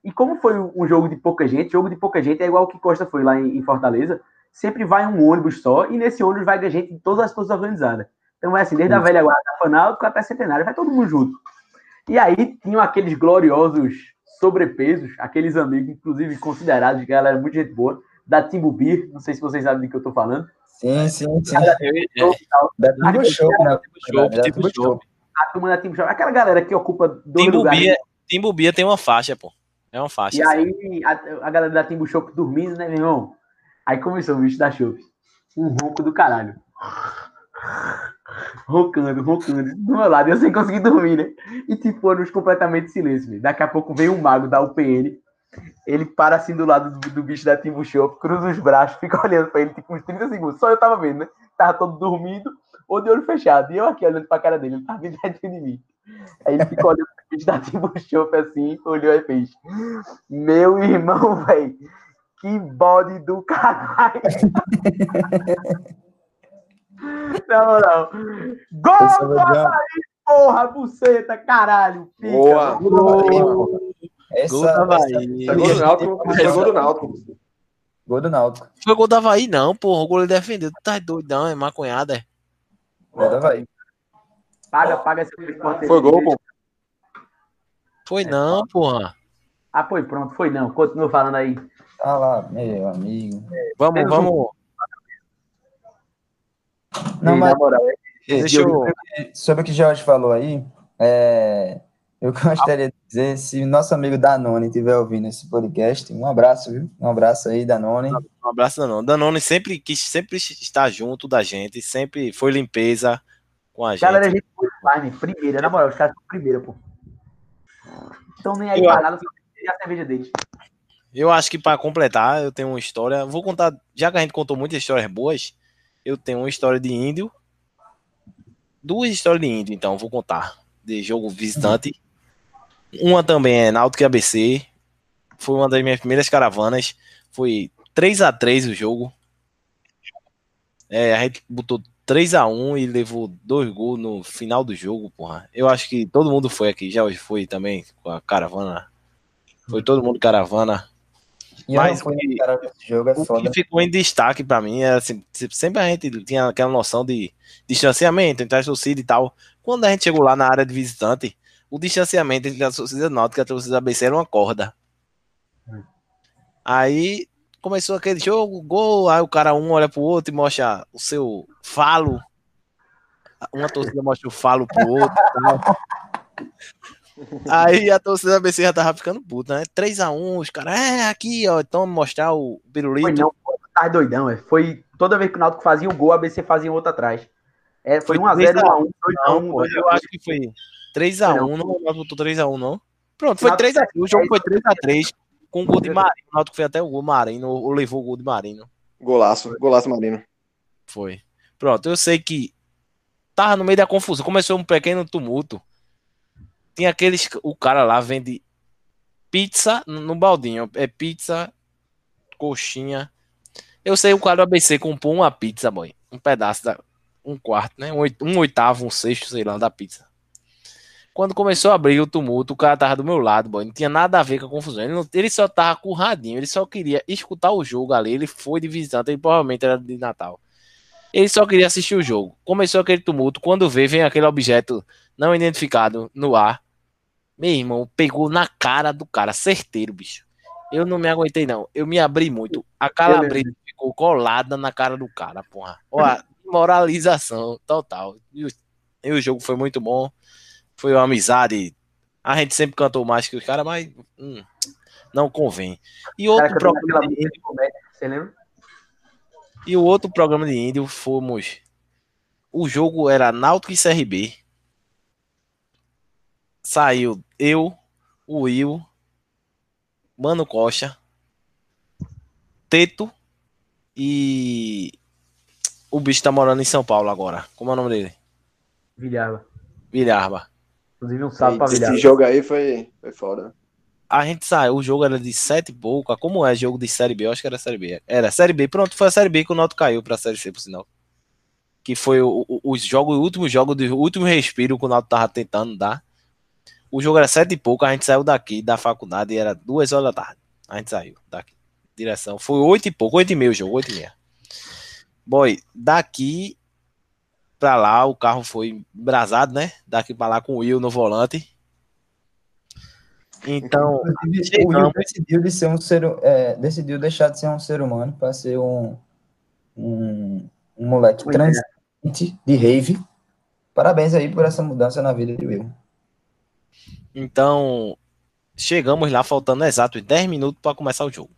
E como foi um jogo de pouca gente, jogo de pouca gente é igual o que Costa foi lá em Fortaleza, sempre vai um ônibus só, e nesse ônibus vai gente de todas as coisas organizadas. Então é assim, desde a velha guarda fanática até centenário, vai todo mundo junto. E aí tinham aqueles gloriosos sobrepesos, aqueles amigos, inclusive considerados, galera muito gente boa, da Timbubi, não sei se vocês sabem do que eu tô falando. Sim, sim, sim. Da Timbu Show, né? Show. A turma da Timbu Show. Aquela galera que ocupa dois lugares. Timbubia tem uma faixa, pô. É uma faixa. E assim. aí, a, a, galera da Timbu Show dormindo, né, meu irmão? Aí começou o bicho da chope. Um ronco do caralho. Roncando, roncando. Do meu lado, eu sem conseguir dormir, né? E tipo, anos completamente silêncio. Véio. Daqui a pouco veio um mago da UPN. Ele para assim do lado do, do bicho da Timbu Shop, cruza os braços, fica olhando pra ele, tipo, uns 30 segundos. Só eu tava vendo, né? Tava todo dormindo ou de olho fechado. E eu aqui olhando pra cara dele, ele tava vindo dentro de mim. Aí ele ficou olhando da Timbu Shop assim, olhou e fez. Meu irmão, velho que bode do caralho. Na moral. Gol do Havaí, porra, buceta, caralho. Pica, boa. Boa. Essa, Gol do Havaí. Essa... Gol do. Foi gol do Náutico. Gol do Náutico. Foi gol do Havaí, não, porra. O goleiro defendeu. Tu tá doidão, é maconhada. É. Gol do Havaí. Paga, paga esse Foi gol, pô. Foi não, porra. Ah, foi pronto, foi não. Continua falando aí. Tá lá, meu amigo. Vamos, vamos. Não, mas deixa eu... sobre o que o Jorge falou aí, é... eu gostaria de dizer, se o nosso amigo Danone estiver ouvindo esse podcast, um abraço, viu? Um abraço aí, Danone. Um abraço, Danone. Danone sempre quis sempre estar junto da gente, sempre foi limpeza com a gente. Galera, a gente foi carne, primeira, na moral, os caras são primeira, pô. Estão nem aí parados, a cerveja deles. Eu acho que para completar, eu tenho uma história. Vou contar, já que a gente contou muitas histórias boas, eu tenho uma história de índio. Duas histórias de índio, então, vou contar. De jogo visitante. Uma também é Náutico e ABC. Foi uma das minhas primeiras caravanas. Foi 3 a 3 o jogo. É, a gente botou 3 a 1 e levou dois gols no final do jogo, porra. Eu acho que todo mundo foi aqui, já foi também com a caravana. Foi todo mundo caravana. E Mas o que, jogo é o foda. que ficou em destaque para mim é assim, sempre a gente tinha aquela noção de distanciamento entre a torcida e tal. Quando a gente chegou lá na área de visitante, o distanciamento entre a torcida náutica e a torcida ABC era uma corda. Aí começou aquele jogo, gol, aí o cara um olha pro outro e mostra o seu falo. Uma torcida mostra o falo pro outro. Tal. Aí a torcida da BC já tava ficando puta, né? 3x1, os caras, é, aqui, ó, então mostrar o pirulito. Foi não, tá doidão, é. Foi toda vez que o Náutico fazia um gol, a BC fazia outro atrás. É, foi 1x0, 1x1, 2x1. Eu acho que foi 3x1, não, não, botou 3x1, não. Pronto, foi 3x3, o jogo foi 3x3, com o gol de Marino. O Náutico fez até o gol Marino, ou levou o gol de Marino. Golaço, golaço Marino. Foi. Pronto, eu sei que tava no meio da confusão, começou um pequeno tumulto. Tinha aqueles. O cara lá vende pizza no baldinho. É pizza, coxinha. Eu sei o cara do ABC comprou uma pizza, boy. Um pedaço da. Um quarto, né? Um oitavo, um sexto, sei lá, da pizza. Quando começou a abrir o tumulto, o cara tava do meu lado, boy. Não tinha nada a ver com a confusão. Ele, não, ele só tava curradinho. Ele só queria escutar o jogo ali. Ele foi de visitante, ele provavelmente era de Natal. Ele só queria assistir o jogo. Começou aquele tumulto. Quando vê, vem aquele objeto não identificado no ar. Meu irmão, pegou na cara do cara, certeiro, bicho. Eu não me aguentei, não. Eu me abri muito. A calabresa ficou colada na cara do cara, porra. Olha, moralização total. E o, e o jogo foi muito bom. Foi uma amizade. A gente sempre cantou mais que os caras, mas hum, não convém. E outro cara, programa de índio, você lembra? E o outro programa de índio fomos. O jogo era Náutico e CRB saiu eu, o Will, Mano Costa, Teto e o bicho tá morando em São Paulo agora. Como é o nome dele? Vilharba. Vilharba. Inclusive um salve pra Esse Vilharba. jogo aí foi, foi foda. né? A gente saiu, o jogo era de sete e pouco. Como é jogo de Série B? Eu acho que era Série B. Era Série B. Pronto, foi a Série B que o Noto caiu pra Série C, por sinal. Que foi o, o, os jogos, o último jogo, do, o último respiro que o Noto tava tentando dar. O jogo era sete e pouco, a gente saiu daqui da faculdade e era duas horas da tarde. A gente saiu daqui. Direção. Foi oito e pouco, oito e meia o jogo, oito e meia. Boy, daqui pra lá o carro foi embrasado, né? Daqui pra lá com o Will no volante. Então, O Will decidiu, de ser um ser, é, decidiu deixar de ser um ser humano para ser um, um, um moleque é. transcendente de rave. Parabéns aí por essa mudança na vida de Will. Então, chegamos lá faltando exatos 10 minutos para começar o jogo.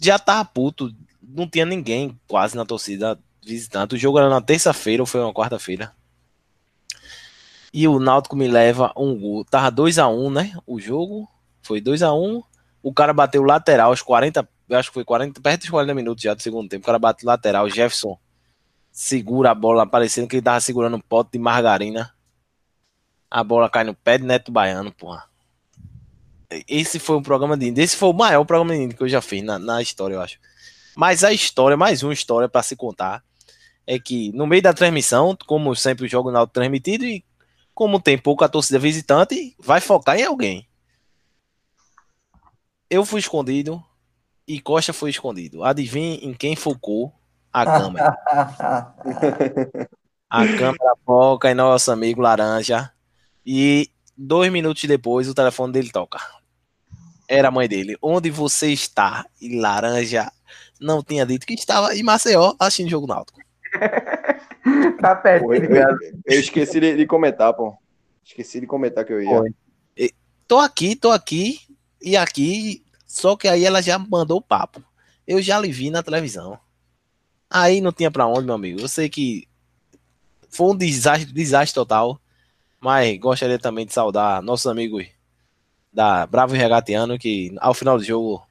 Já tava puto, não tinha ninguém quase na torcida visitante. O jogo era na terça-feira ou foi uma quarta-feira. E o Náutico me leva um gol. Tava 2 a 1 né? O jogo foi 2 a 1 O cara bateu lateral aos 40, eu acho que foi 40, perto dos 40 minutos já do segundo tempo. O cara bateu lateral, Jefferson segura a bola, parecendo que ele tava segurando um pote de margarina. A bola cai no pé de Neto Baiano, porra. Esse foi um programa de. Esse foi o maior programa de que eu já fiz na, na história, eu acho. Mas a história, mais uma história para se contar, é que no meio da transmissão, como sempre o jogo não é transmitido, e como tem pouca torcida visitante, vai focar em alguém. Eu fui escondido e Costa foi escondido. Adivinhe em quem focou a câmera. A câmera foca em nosso amigo Laranja. E dois minutos depois o telefone dele toca. Era a mãe dele. Onde você está? E Laranja não tinha dito que estava em Maceió assistindo o jogo náutico. Tá perto, Pô, eu, ligado? eu esqueci de, de comentar, pô. Esqueci de comentar que eu ia. Foi. Tô aqui, tô aqui e aqui. Só que aí ela já mandou o papo. Eu já lhe vi na televisão. Aí não tinha pra onde, meu amigo. Eu sei que foi um desastre, desastre total. Mas gostaria também de saudar nossos amigos da Bravo e Regateano, que ao final do jogo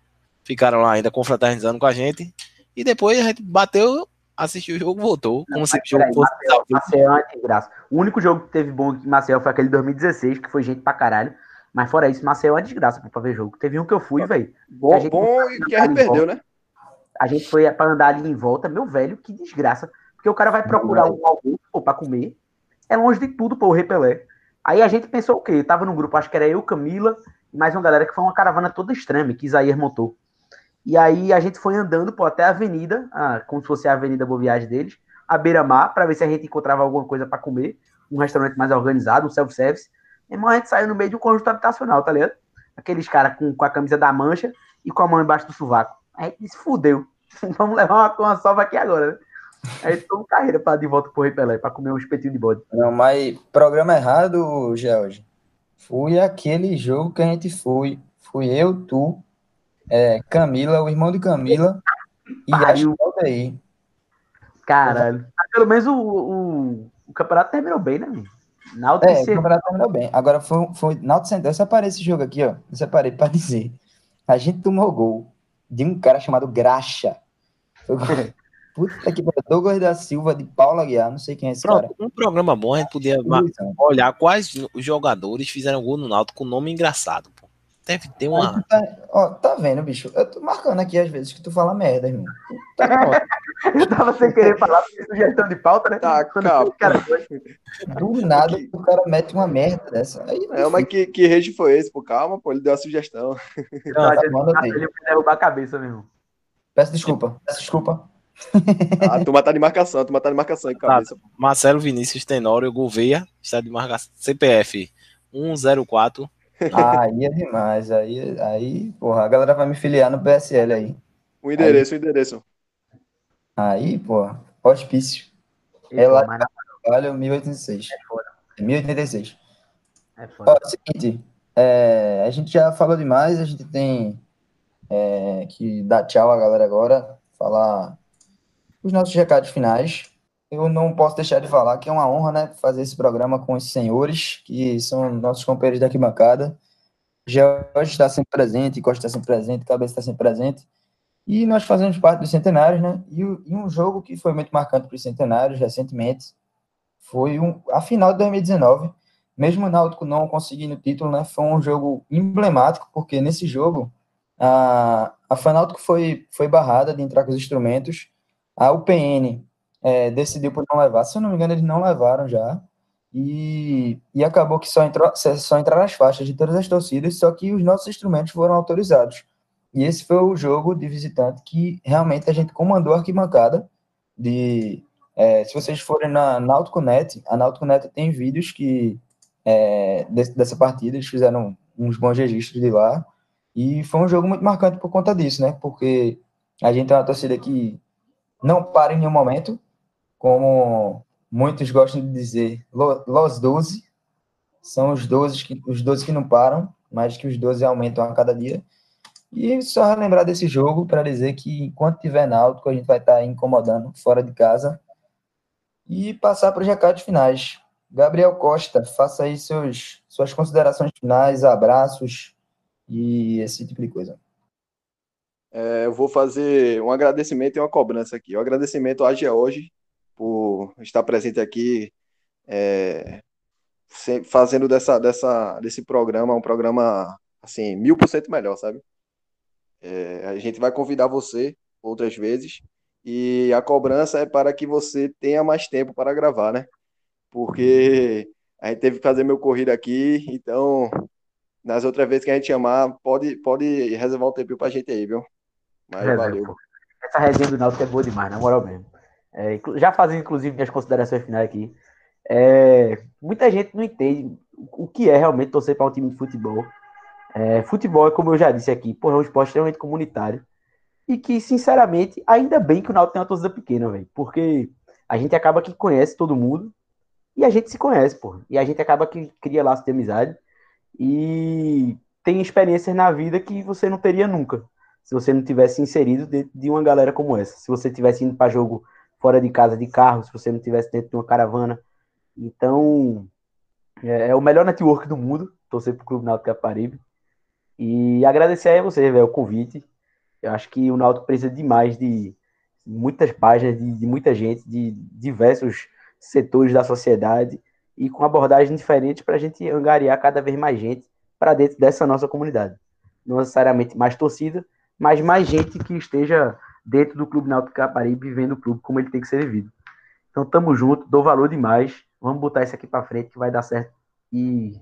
ficaram lá ainda confraternizando com a gente. E depois a gente bateu, assistiu o jogo, voltou. Como se o jogo Peraí, fosse. Maceió, Maceió é uma desgraça. O único jogo que teve bom em Maceió foi aquele de 2016, que foi gente pra caralho. Mas fora isso, Maceió é uma desgraça pra ver jogo. Teve um que eu fui, velho. Bom, bom e que a gente perdeu, né? A gente foi pra andar ali em volta, meu velho, que desgraça. Porque o cara vai procurar um almoço pô, pra comer. É longe de tudo, pô, o Repelé. Aí a gente pensou o quê? Tava num grupo, acho que era eu, Camila, e mais uma galera que foi uma caravana toda extrema, que Isaías montou. E aí a gente foi andando, pô, até a avenida, ah, como se fosse a avenida Boa Viagem deles, a beira-mar, pra ver se a gente encontrava alguma coisa pra comer, um restaurante mais organizado, um self-service. Irmão, a gente saiu no meio de um conjunto habitacional, tá ligado? Aqueles caras com, com a camisa da mancha e com a mão embaixo do sovaco. A gente disse, fudeu. Vamos levar uma, uma sova aqui agora, né? Aí tomamos carreira pra, de volta pro Rei Pelé, pra comer um espetinho de bode. Não, mas programa errado, George. Fui aquele jogo que a gente foi. Fui eu, tu, é, Camila, o irmão de Camila e Pariu. que aí. Caralho. Pelo menos o, o, o campeonato terminou bem, né, meu? Náutico É, o campeonato terminou bem. Agora foi, foi Náutico Central. Eu separei esse jogo aqui, ó. Eu separei pra dizer. A gente tomou gol de um cara chamado Graxa. Foi gol- Puta que pariu. Douglas da Silva, de Paulo Aguiar. Não sei quem é esse cara. Pronto, um programa bom, a gente podia olhar quais os jogadores fizeram gol no Náutico com nome engraçado. Deve ter uma. tu tá, ó, tá vendo, bicho? Eu tô marcando aqui às vezes que tu fala merda, irmão. Tá. Eu tava sem querer falar, porque sugestão de pauta, né? Tá, Quando cara. gosta. Do nada o cara mete uma merda dessa. Aí, É, mas que, que rede foi esse? Pô, calma, pô, ele deu a sugestão. Não, Tá, tá ele vai derrubar a cabeça mesmo. Peço desculpa. Peço desculpa. A turma tá de marcação, a turma tá de marcação em cabeça. Marcelo Vinícius Tenório Gouveia, está de marcação. CPF 104. Aí é demais. Aí, aí, porra, a galera vai me filiar no PSL aí. O endereço, o endereço. Aí, porra, hospício. É lá- mas Trabalho 1086. É 1086. É Ó, foda. é o seguinte, é, a gente já falou demais, a gente tem é, que dar tchau à galera agora, falar os nossos recados finais. Eu não posso deixar de falar que é uma honra, né, fazer esse programa com os senhores, que são nossos companheiros da arquibancada. George está sempre presente, Costa está sempre presente, Cabeça está sempre presente. E nós fazemos parte dos centenários, né? E, e um jogo que foi muito marcante para os centenários recentemente foi um, a final de 2019. Mesmo o Náutico não conseguindo o título, né? Foi um jogo emblemático, porque nesse jogo a, a Fanáutico foi, foi barrada de entrar com os instrumentos. A UPN é, decidiu por não levar. Se eu não me engano, eles não levaram já. E, e acabou que só, entrou, só entraram as faixas de todas as torcidas, só que os nossos instrumentos foram autorizados. E esse foi o jogo de visitante que realmente a gente comandou a arquibancada. De, é, se vocês forem na NauticoNet, a NauticoNet tem vídeos que é, dessa partida, eles fizeram uns bons registros de lá. E foi um jogo muito marcante por conta disso, né? Porque a gente é uma torcida que não para em nenhum momento, como muitos gostam de dizer, los 12, são os 12 que, os 12 que não param, mas que os 12 aumentam a cada dia. E só lembrar desse jogo para dizer que enquanto tiver náutico, a gente vai estar tá incomodando fora de casa e passar para os recados finais. Gabriel Costa, faça aí seus, suas considerações finais, abraços e esse tipo de coisa. É, eu vou fazer um agradecimento e uma cobrança aqui. O agradecimento à George por estar presente aqui, é, fazendo dessa, dessa, desse programa um programa assim mil por cento melhor, sabe? É, a gente vai convidar você outras vezes e a cobrança é para que você tenha mais tempo para gravar, né? Porque a gente teve que fazer meu corrido aqui, então nas outras vezes que a gente chamar, pode, pode reservar um tempinho pra gente aí, viu? Mas é, valeu. Essa resenha do Náutico é boa demais, na moral mesmo. É, já fazendo, inclusive, minhas considerações finais aqui. É, muita gente não entende o que é realmente torcer para um time de futebol. É, futebol é, como eu já disse aqui, porra, é um esporte extremamente comunitário. E que, sinceramente, ainda bem que o Náutico tem uma torcida pequena, velho. Porque a gente acaba que conhece todo mundo e a gente se conhece, porra. E a gente acaba que cria laço de amizade e tem experiências na vida que você não teria nunca se você não tivesse inserido dentro de uma galera como essa. Se você tivesse indo para jogo fora de casa de carro, se você não tivesse dentro de uma caravana. Então, é, é o melhor network do mundo, torcer para o Clube Náutico Caparibe. E agradecer a você, velho, o convite. Eu acho que o Náutico precisa demais de muitas páginas, de, de muita gente, de diversos setores da sociedade e com abordagem diferente para a gente angariar cada vez mais gente para dentro dessa nossa comunidade. Não necessariamente mais torcida, mas mais gente que esteja dentro do Clube Náutico Caparibe vivendo o clube como ele tem que ser vivido. Então tamo junto, dou valor demais. Vamos botar isso aqui para frente que vai dar certo. E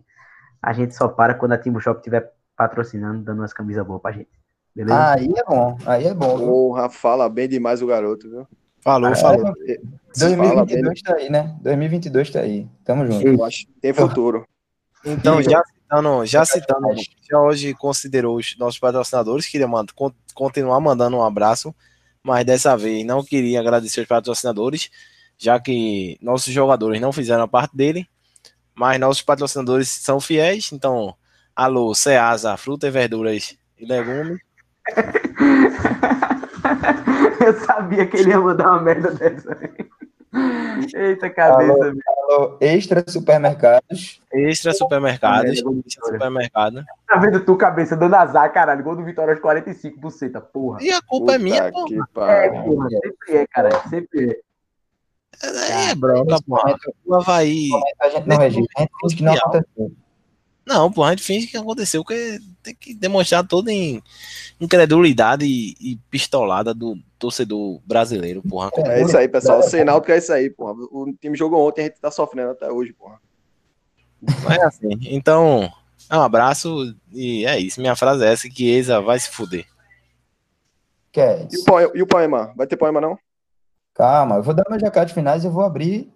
a gente só para quando a Timbu Shop estiver patrocinando, dando umas camisas boas pra gente. Beleza? Aí é bom, aí é bom. Porra, fala bem demais o garoto, viu? Falou, é, falou. 2022 tá aí, né? 2022 tá aí. Tamo junto. Eu acho tem futuro. Então, já citando, já citando, já hoje considerou os nossos patrocinadores, queria mand continuar mandando um abraço, mas dessa vez não queria agradecer os patrocinadores, já que nossos jogadores não fizeram a parte dele, mas nossos patrocinadores são fiéis, então, alô, Ceasa, fruta e verduras e legumes. Eu sabia que ele ia mandar uma merda dessa. Eita cabeça. Alô, alô, extra supermercados. Extra supermercados. Extra supermercado. Tá vendo tu, cabeça, dando azar, caralho. Gol do Vitória aos 45%, porra. E a culpa é Puta é minha, porra. É, porra. Sempre é, cara. Sempre é. É, é bronca, porra. O Havaí. A gente não registra. A gente finge que não aconteceu. Não, porra, a gente finge que aconteceu, porque tem que demonstrar toda em incredulidade e, e pistolada do torcedor brasileiro, porra. É isso aí, pessoal. O Senal que é isso aí, porra. O time jogou ontem, a gente tá sofrendo até hoje, porra. É assim. Então, é um abraço e é isso. Minha frase é essa, que Eisa vai se fuder. Que é isso? E, o poema, e o poema? Vai ter poema, não? Calma, eu vou dar meus recados finais e eu vou abrir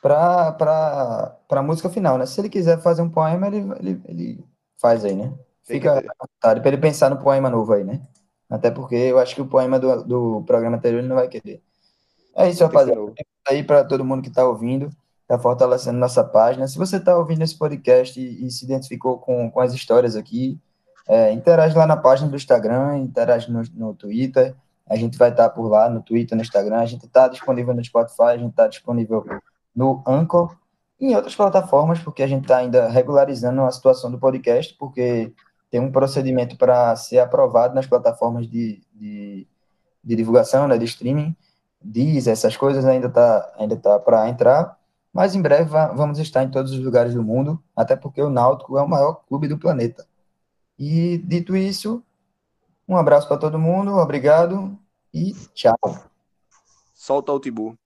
para a música final, né? Se ele quiser fazer um poema, ele, ele, ele faz aí, né? Fica à vontade para ele pensar no poema novo aí, né? Até porque eu acho que o poema do, do programa anterior ele não vai querer. É isso, rapaziada. Aí para todo mundo que está ouvindo, está fortalecendo nossa página. Se você está ouvindo esse podcast e, e, se identificou com, com as histórias aqui, é, interage lá na página do Instagram, interage no, no Twitter. A gente vai estar tá por lá no Twitter, no Instagram. A gente está disponível no Spotify, a gente está disponível no Anchor e em outras plataformas, porque a gente está ainda regularizando a situação do podcast, porque tem um procedimento para ser aprovado nas plataformas de, de, de divulgação, né, de streaming, diz essas coisas ainda tá ainda tá para entrar, mas em breve vamos estar em todos os lugares do mundo, até porque o Náutico é o maior clube do planeta. E dito isso, um abraço para todo mundo, obrigado e tchau. Solta o Tibu.